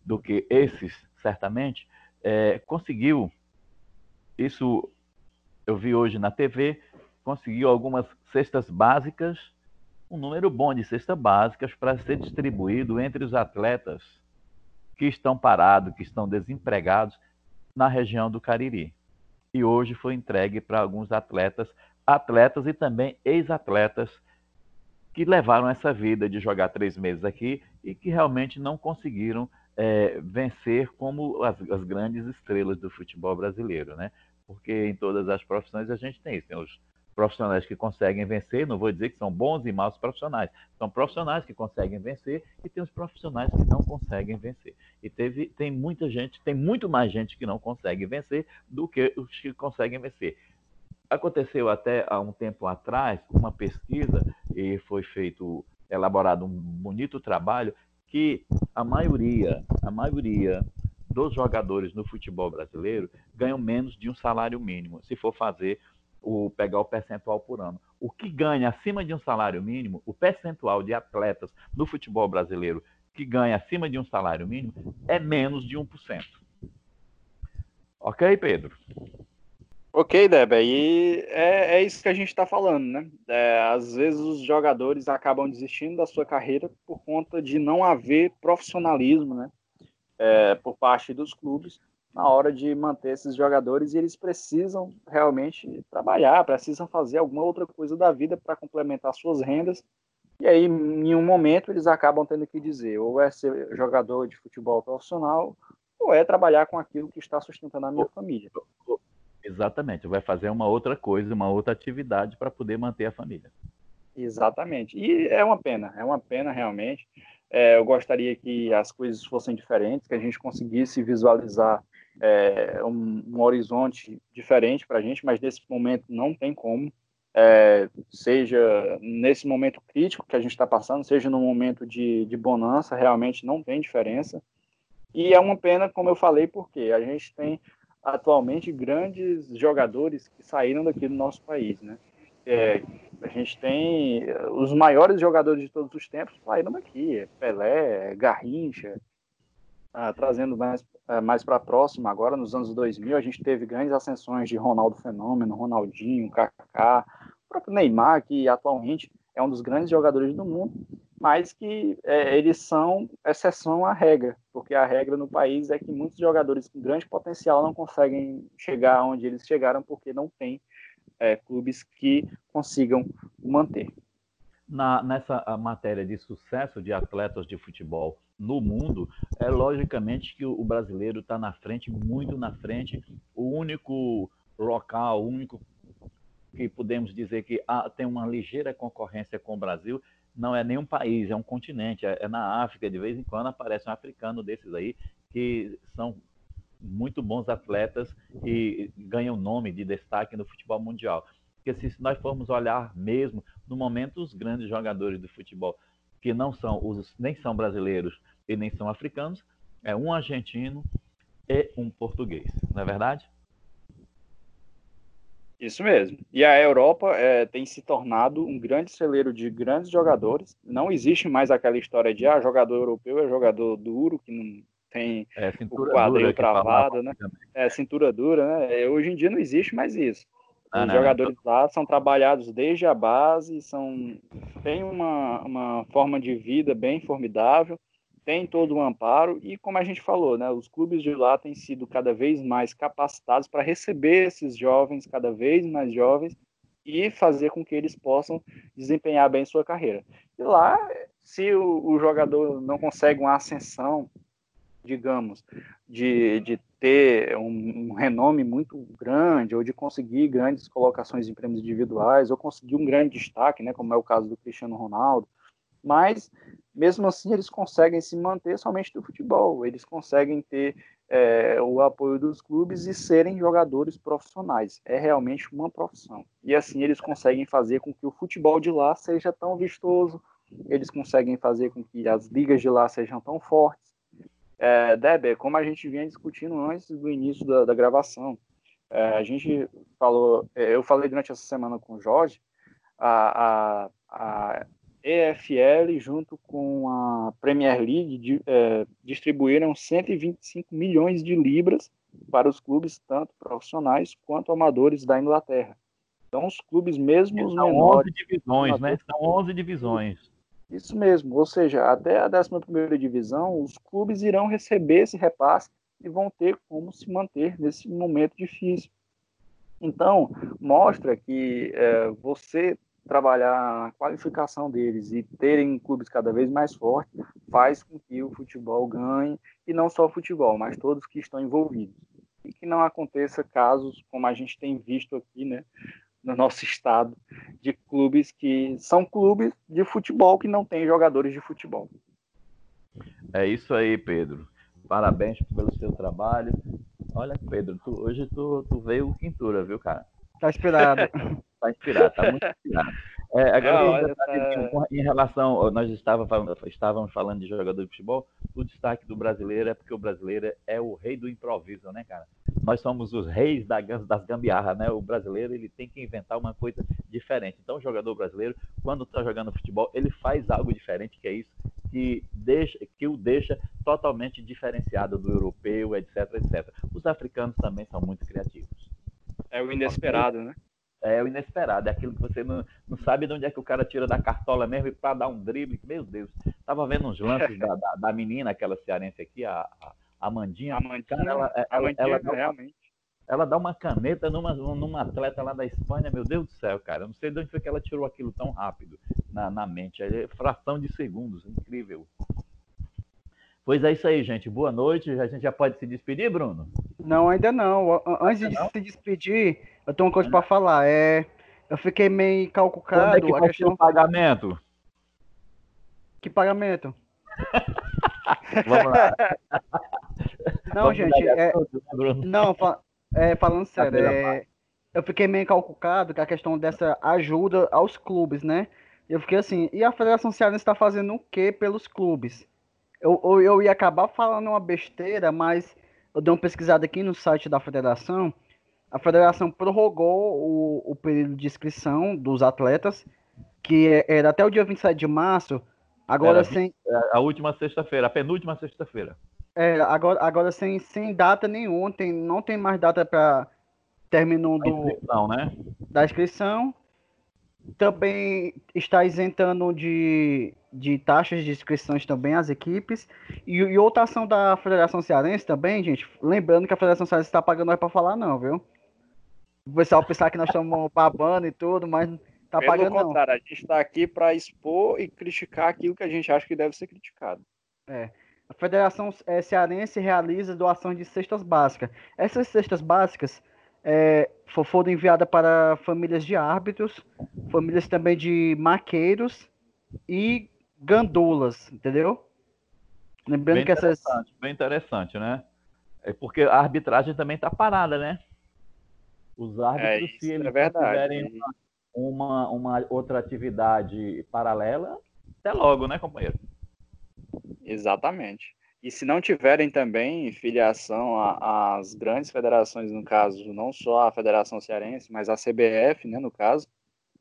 do que esses, certamente, é, conseguiu, isso eu vi hoje na TV, conseguiu algumas cestas básicas, um número bom de cestas básicas para ser distribuído entre os atletas que estão parados, que estão desempregados na região do Cariri. E hoje foi entregue para alguns atletas, atletas e também ex-atletas que levaram essa vida de jogar três meses aqui e que realmente não conseguiram é, vencer como as, as, grandes estrelas do futebol brasileiro, né? Porque em todas as profissões a gente tem isso. Tem os profissionais que conseguem vencer, não vou dizer que são bons e maus profissionais, são profissionais que conseguem vencer e tem os profissionais que não conseguem vencer. E teve, tem muita gente, tem muito mais gente que não consegue vencer do que os que conseguem vencer. Aconteceu até há um tempo atrás uma pesquisa e foi feito, elaborado um bonito trabalho que a maioria, a maioria dos jogadores no futebol brasileiro ganham menos de um salário mínimo, se for fazer o pegar o percentual por ano. O que ganha acima de um salário mínimo, o percentual de atletas no futebol brasileiro que ganha acima de um salário mínimo é menos de 1%. Ok, Pedro? Ok, Débora, e é, é isso que a gente está falando, né? É, às vezes os jogadores acabam desistindo da sua carreira por conta de não haver profissionalismo, né? É, por parte dos clubes na hora de manter esses jogadores e eles precisam realmente trabalhar, precisam fazer alguma outra coisa da vida para complementar suas rendas. E aí, em um momento, eles acabam tendo que dizer: ou é ser jogador de futebol profissional, ou é trabalhar com aquilo que está sustentando a minha família. Exatamente, vai fazer uma outra coisa, uma outra atividade para poder manter a família. Exatamente. E é uma pena, é uma pena realmente. É, eu gostaria que as coisas fossem diferentes, que a gente conseguisse visualizar é, um, um, horizonte diferente para a gente, mas nesse momento não tem como. É, seja nesse momento crítico que a gente está passando, seja no momento de, de bonança, realmente não tem diferença. E é uma pena, como eu falei, porque a gente tem atualmente grandes jogadores que saíram daqui do nosso país, né? É, a gente tem os maiores jogadores de todos os tempos saíram daqui, Pelé, Garrincha, ah, trazendo mais, eh, mais para próximo, agora nos anos 2000, a gente teve grandes ascensões de Ronaldo Fenômeno, Ronaldinho, Kaká, o próprio Neymar, que atualmente é um dos grandes jogadores do mundo, mas que é, eles são exceção à regra, porque a regra no país é que muitos jogadores com grande potencial não conseguem chegar onde eles chegaram porque não tem é, clubes que consigam manter. Na, nessa matéria de sucesso de atletas de futebol no mundo, é logicamente que o brasileiro está na frente, muito na frente. O único local, o único que podemos dizer que há, tem uma ligeira concorrência com o Brasil não é nenhum país, é um continente, é, é na África. De vez em quando aparece um africano desses aí que são muito bons atletas e ganham nome de destaque no futebol mundial. Porque se nós formos olhar mesmo, no momento, os grandes jogadores do futebol, que não são os, nem são brasileiros e nem são africanos, é um argentino e um português, não é verdade? Isso mesmo. E a Europa é, tem se tornado um grande celeiro de grandes jogadores. Não existe mais aquela história de ah, jogador europeu é jogador duro, que não tem é, o quadril travado, né? É cintura dura, né? Hoje em dia não existe mais isso. Ah, Os não, jogadores não. lá são trabalhados desde a base, são têm uma, uma forma de vida bem formidável, tem todo um amparo e, como a gente falou, né, os clubes de lá têm sido cada vez mais capacitados para receber esses jovens, cada vez mais jovens, e fazer com que eles possam desempenhar bem sua carreira. E lá, se o, o jogador não consegue uma ascensão digamos, de, de ter um, um, renome muito grande, ou de conseguir grandes colocações em prêmios individuais, ou conseguir um grande destaque, né, como é o caso do Cristiano Ronaldo. Mas, mesmo assim, eles conseguem se manter somente do futebol, eles conseguem ter é, o apoio dos clubes e serem jogadores profissionais. É realmente uma profissão. E assim eles conseguem fazer com que o futebol de lá seja tão vistoso, eles conseguem fazer com que as ligas de lá sejam tão fortes, é, Debe, como a gente vinha discutindo antes do início da, da gravação, é, a gente falou, é, eu falei durante essa semana com o Jorge, a, a, a EFL junto com a Premier League de, é, distribuíram 125 milhões de libras para os clubes tanto profissionais quanto amadores da Inglaterra. Então os clubes mesmo os menores, 11 divisões, né? São 11 divisões. Isso mesmo, ou seja, até a 11ª divisão, os clubes irão receber esse repasse e vão ter como se manter nesse momento difícil. Então, mostra que é, você trabalhar a qualificação deles e terem clubes cada vez mais fortes, faz com que o futebol ganhe, e não só o futebol, mas todos que estão envolvidos. E que não aconteça casos como a gente tem visto aqui, né, no nosso estado, de clubes que são clubes de futebol que não têm jogadores de futebol. É isso aí, Pedro. Parabéns pelo seu trabalho. Olha, Pedro, tu, hoje tu, tu veio quintura, viu, cara? Tá inspirado. tá inspirado, tá muito inspirado. É, agora, Não, tá... em relação, nós estávamos falando, estávamos falando de jogador de futebol, o destaque do brasileiro é porque o brasileiro é o rei do improviso, né, cara? Nós somos os reis das gambiarras, né? O brasileiro ele tem que inventar uma coisa diferente. Então, o jogador brasileiro, quando está jogando futebol, ele faz algo diferente, que é isso, que, deixa, que o deixa totalmente diferenciado do europeu, etc, etc. Os africanos também são muito criativos. É o inesperado, né? É o inesperado, é aquilo que você não, não sabe de onde é que o cara tira da cartola mesmo e para dar um drible. Meu Deus, tava vendo uns lances da, da, da, menina, aquela cearense aqui, a, a Amandinha. Amandinha, cara, ela, ela, Amandinha ela, ela, realmente. Ela dá uma caneta numa, numa atleta lá da Espanha, meu Deus do céu, cara. Eu não sei de onde foi que ela tirou aquilo tão rápido na, na mente. É fração de segundos, incrível. Pois é isso aí, gente. Boa noite. A gente já pode se despedir, Bruno? Não, ainda não. Antes de não? se despedir, eu tenho uma coisa para falar. É, eu fiquei meio calculado. Quando é que a questão o pagamento. Que pagamento? Vamos lá. Não, Vamos gente, é, não, é, falando sério, é, eu fiquei meio calculado com a questão dessa ajuda aos clubes, né? Eu fiquei assim, e a Federação Cearense está fazendo o que pelos clubes? Eu, eu, eu ia acabar falando uma besteira, mas eu dei uma pesquisada aqui no site da federação. A federação prorrogou o, o período de inscrição dos atletas, que era até o dia 27 de março. Agora era, sem. A última sexta-feira, a penúltima sexta-feira. É, agora, agora sem, sem data nenhuma, tem, não tem mais data para terminar do, né? da inscrição. Também está isentando de, de taxas de inscrições também as equipes. E, e outra ação da Federação Cearense também, gente. Lembrando que a Federação Cearense está pagando nós para falar, não, viu? O pessoal pensar que nós estamos babando e tudo, mas tá Pelo pagando contrário, não. a gente está aqui para expor e criticar aquilo que a gente acha que deve ser criticado. É. A Federação é, Cearense realiza doações de cestas básicas. Essas cestas básicas é, foram enviadas para famílias de árbitros, famílias também de maqueiros e gandulas, entendeu? Lembrando bem que essas. Bem interessante, né? É porque a arbitragem também está parada, né? Os árbitros, é, se eles é tiverem uma, uma outra atividade paralela, até logo, né, companheiro? Exatamente. E se não tiverem também filiação às grandes federações, no caso, não só a Federação Cearense, mas a CBF, né, no caso.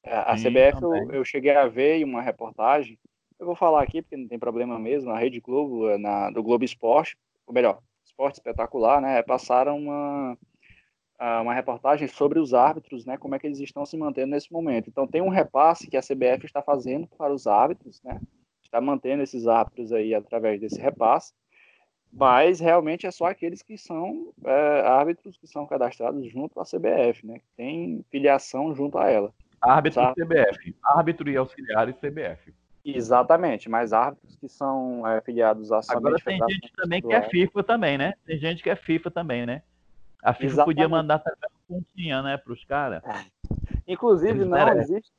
A, Sim, CBF eu, eu, cheguei a ver em uma reportagem, eu vou falar aqui porque não tem problema mesmo, na Rede Globo, na, do Globo Esporte, ou melhor, Esporte Espetacular, né, passaram uma, uma reportagem sobre os árbitros, né, como é que eles estão se mantendo nesse momento. Então tem um repasse que a CBF está fazendo para os árbitros, né, está mantendo esses árbitros aí através desse repasse, mas realmente é só aqueles que são é, árbitros que são cadastrados junto à CBF, né? Que tem filiação junto a ela. Árbitro e CBF. Árbitro e auxiliares CBF. Exatamente, mas árbitros que são é, filiados à Agora tem gente também que é FIFA também, né? Tem gente que é FIFA também, né? A FIFA Exatamente. podia mandar também uma pontinha, né, para os caras. É. Inclusive, Eles não existe.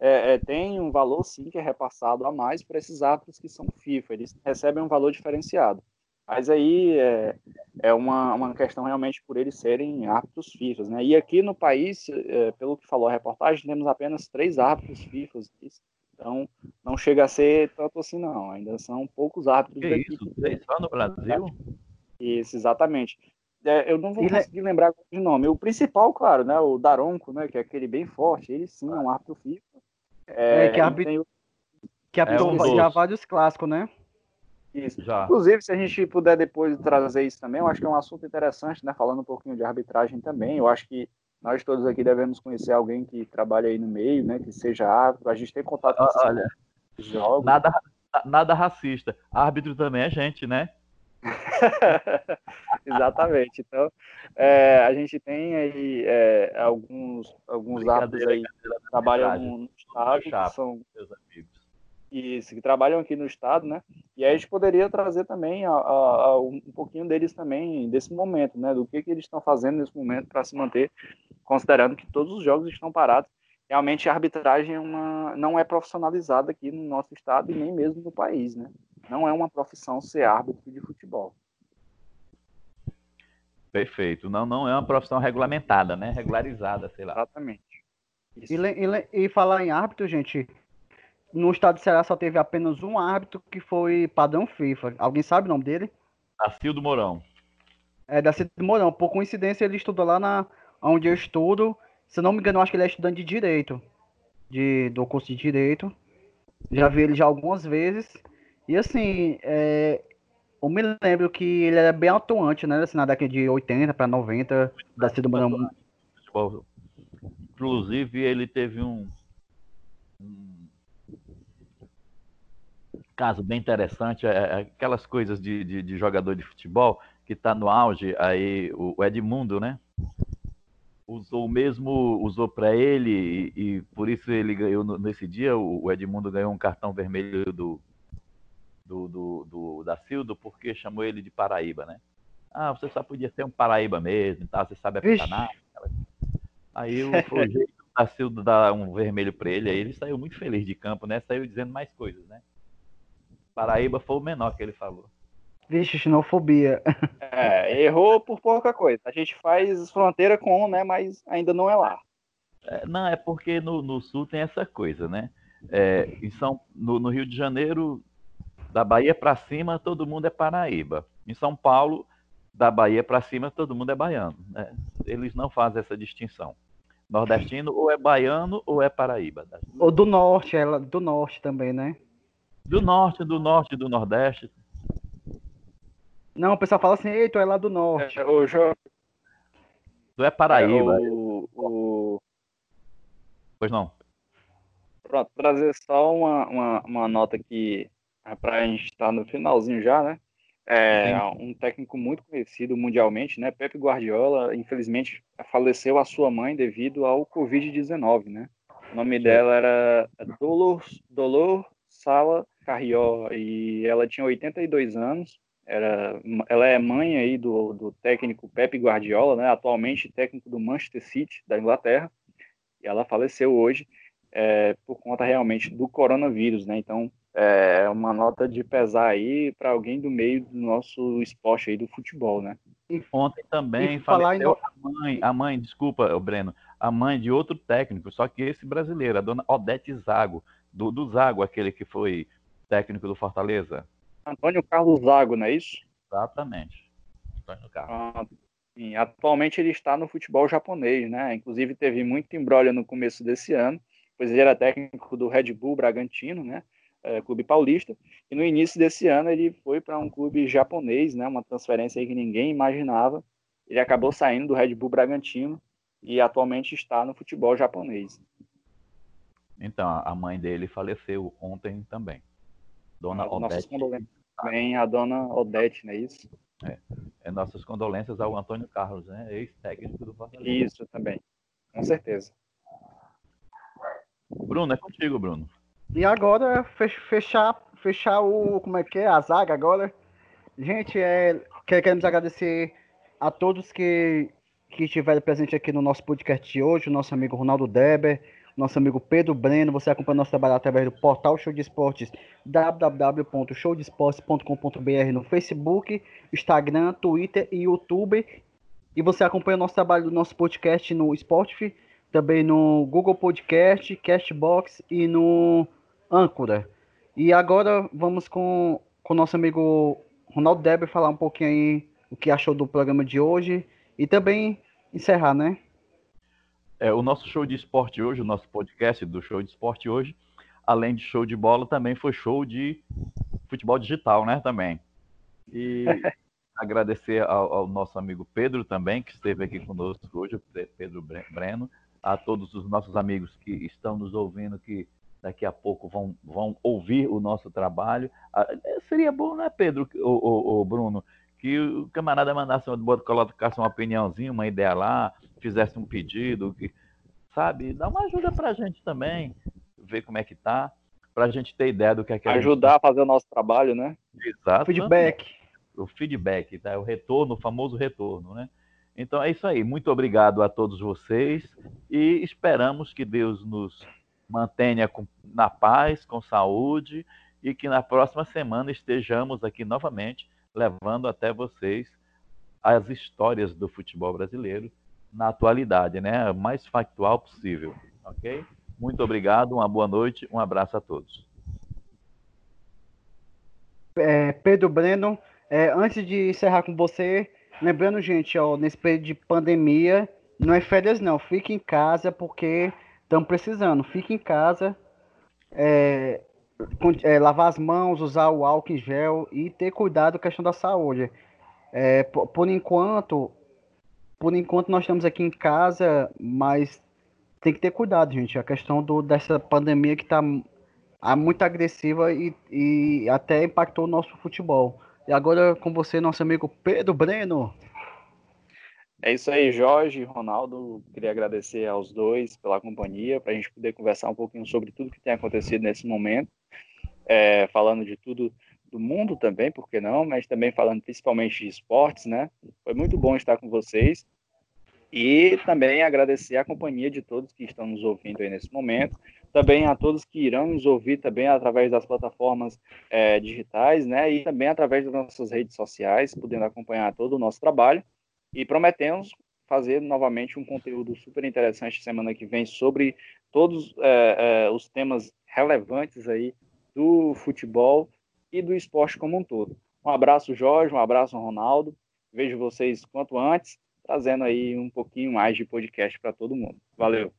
É, é, tem um valor sim que é repassado a mais para esses árbitros que são FIFA. Eles recebem um valor diferenciado. Mas aí é, é uma, uma questão realmente por eles serem árbitros FIFA, né? E aqui no país, é, pelo que falou a reportagem, temos apenas três árbitros FIFA. Então, não chega a ser tanto assim, não. Ainda são poucos árbitros que daqui. Isso, três só no Brasil? Isso, exatamente. É, eu não vou conseguir lembrar de nome. O principal, claro, né? O Daronco, né? Que é aquele bem forte. Ele sim é um árbitro FIFA. É, é que, árbitro... tem... que apitou é um já vários clássicos, né? Isso. Já. Inclusive, se a gente puder depois trazer isso também, eu acho que é um assunto interessante, né? Falando um pouquinho de arbitragem também. Eu acho que nós todos aqui devemos conhecer alguém que trabalha aí no meio, né? Que seja árbitro. A gente tem contato com esses Olha, jogos. Nada, nada racista. Árbitro também é gente, né? Exatamente. Então, é, a gente tem aí é, alguns, alguns árbitros aí que trabalham no estado, que são seus amigos. Isso, que trabalham aqui no estado, né? E aí a gente poderia trazer também a, a, a, um pouquinho deles também desse momento, né? Do que, que eles estão fazendo nesse momento para se manter, considerando que todos os jogos estão parados. Realmente a arbitragem é uma, não é profissionalizada aqui no nosso estado e nem mesmo no país, né? Não é uma profissão ser árbitro de futebol. Perfeito. Não, não é uma profissão regulamentada, né? Regularizada, sei lá. Exatamente. E, e, e, falar em árbitro, gente, no estado de Ceará só teve apenas um árbitro que foi padrão FIFA. Alguém sabe o nome dele? Dacildo Mourão. É, Dacildo Mourão. Por coincidência, ele estudou lá na onde eu estudo. Se não me engano, acho que ele é estudante de Direito. De, do curso de Direito. Já vi ele já algumas vezes. E assim, é, eu me lembro que ele era bem atuante, né? Assim, na década de 80 para 90, da Cido Mourão. Inclusive, ele teve um, um caso bem interessante, é, é aquelas coisas de, de, de, jogador de futebol que está no auge, aí o Edmundo, né? Usou o mesmo, usou para ele e, e, por isso ele ganhou nesse dia, o Edmundo ganhou um cartão vermelho do, do, do, do da Cildo porque chamou ele de Paraíba, né? Ah, você só podia ser um Paraíba mesmo, tá? você sabe apitar. Aí o, o jeito da Cildo dar um vermelho para ele, aí ele saiu muito feliz de campo, né? Saiu dizendo mais coisas, né? Paraíba foi o menor que ele falou. Vixe, xenofobia. É, errou por pouca coisa. A gente faz fronteira com, né? Mas ainda não é lá. É, não, é porque no, no, sul tem essa coisa, né? É, em São, no, no Rio de Janeiro, da Bahia para cima, todo mundo é Paraíba. Em São Paulo, da Bahia para cima, todo mundo é baiano. Né? Eles não fazem essa distinção. Nordestino ou é baiano ou é Paraíba. Ou do norte, ela do norte também, né? Do norte, do norte, do nordeste. Não, o pessoal fala assim, ei, tu é lá do norte. É, o jo... Tu é Paraíba. É, o, o... Pois não. Pronto, trazer só uma, uma, uma nota aqui é para a gente estar tá no finalzinho já, né? É um técnico muito conhecido mundialmente, né? Pepe Guardiola, infelizmente, faleceu a sua mãe devido ao Covid-19, né? O nome dela era Dolor, Dolor Sala Carrió e ela tinha 82 anos. Era, ela é mãe aí do, do técnico Pepe Guardiola, né? Atualmente técnico do Manchester City da Inglaterra. E ela faleceu hoje é, por conta realmente do coronavírus, né? Então é uma nota de pesar aí para alguém do meio do nosso esporte aí do futebol, né? Ontem também faleceu em... a mãe, a mãe, desculpa, Breno, a mãe de outro técnico, só que esse brasileiro, a dona Odete Zago, do, do Zago, aquele que foi técnico do Fortaleza. Antônio Carlos Zago, não é isso? Exatamente. Antônio Carlos. Ah, sim, atualmente ele está no futebol japonês, né? Inclusive teve muito embrólio no começo desse ano, pois ele era técnico do Red Bull Bragantino, né? É, clube paulista, e no início desse ano ele foi para um clube japonês, né? Uma transferência que ninguém imaginava. Ele acabou saindo do Red Bull Bragantino e atualmente está no futebol japonês. Então, a mãe dele faleceu ontem também. Dona Odete. Nossas condolências também a dona Odete, não é isso? É, é nossas condolências ao Antônio Carlos, né? Ex-técnico do Fortaleza. Isso também, com certeza. Bruno, é contigo, Bruno. E agora, fechar, fechar o. Como é que é? A zaga agora. Gente, é, queremos agradecer a todos que, que estiveram presentes aqui no nosso podcast de hoje, o nosso amigo Ronaldo Deber, nosso amigo Pedro Breno. Você acompanha nosso trabalho através do portal Show de Esportes, www.showdesportes.com.br no Facebook, Instagram, Twitter e YouTube. E você acompanha o nosso trabalho do nosso podcast no Spotify, também no Google Podcast, Castbox e no Âncora. E agora vamos com o nosso amigo Ronaldo Deber falar um pouquinho aí o que achou do programa de hoje e também encerrar, né? É, o nosso show de esporte hoje, o nosso podcast do show de esporte hoje, além de show de bola, também foi show de futebol digital, né? Também. E agradecer ao, ao, nosso amigo Pedro também, que esteve aqui conosco hoje, o Pedro Breno, a todos os nossos amigos que estão nos ouvindo, que daqui a pouco vão, vão ouvir o nosso trabalho. Ah, seria bom, né, Pedro, o, o, o Bruno, que o camarada mandasse, colocasse uma opiniãozinha, uma ideia lá, fizesse um pedido, que, sabe? Dá uma ajuda pra gente também. ver como é que tá, para a gente ter ideia do que é que Ajudar a, gente... a fazer o nosso trabalho, né? Exato. Feedback. O feedback, tá? O retorno, o famoso retorno, né? Então é isso aí. Muito obrigado a todos vocês e esperamos que Deus nos mantenha com, na paz, com saúde e que na próxima semana estejamos aqui novamente levando até vocês as histórias do futebol brasileiro na atualidade, né? O mais factual possível, ok? Muito obrigado, uma boa noite, um abraço a todos. É, Pedro Breno, é, antes de encerrar com você, lembrando, gente, ó, nesse período de pandemia, não é férias não, fique em casa porque estamos precisando, fique em casa, é, é, lavar as mãos, usar o álcool em gel e ter cuidado com a questão da saúde. É, por, por, enquanto, por enquanto nós estamos aqui em casa, mas tem que ter cuidado, gente. A questão do, dessa pandemia que está muito agressiva e, e até impactou o nosso futebol. E agora com você, nosso amigo Pedro Breno. É isso aí, Jorge, Ronaldo. Queria agradecer aos dois pela companhia, para a gente poder conversar um pouquinho sobre tudo que tem acontecido nesse momento, é, falando de tudo do mundo também, por que não, mas também falando principalmente de esportes, né? Foi muito bom estar com vocês. E também agradecer a companhia de todos que estão nos ouvindo aí nesse momento. Também a todos que irão nos ouvir também através das plataformas é, digitais, né? E também através das nossas redes sociais, podendo acompanhar todo o nosso trabalho. E prometemos fazer novamente um conteúdo super interessante semana que vem sobre todos é, é, os temas relevantes aí do futebol e do esporte como um todo. Um abraço, Jorge, um abraço, Ronaldo. Vejo vocês quanto antes trazendo aí um pouquinho mais de podcast para todo mundo. Valeu!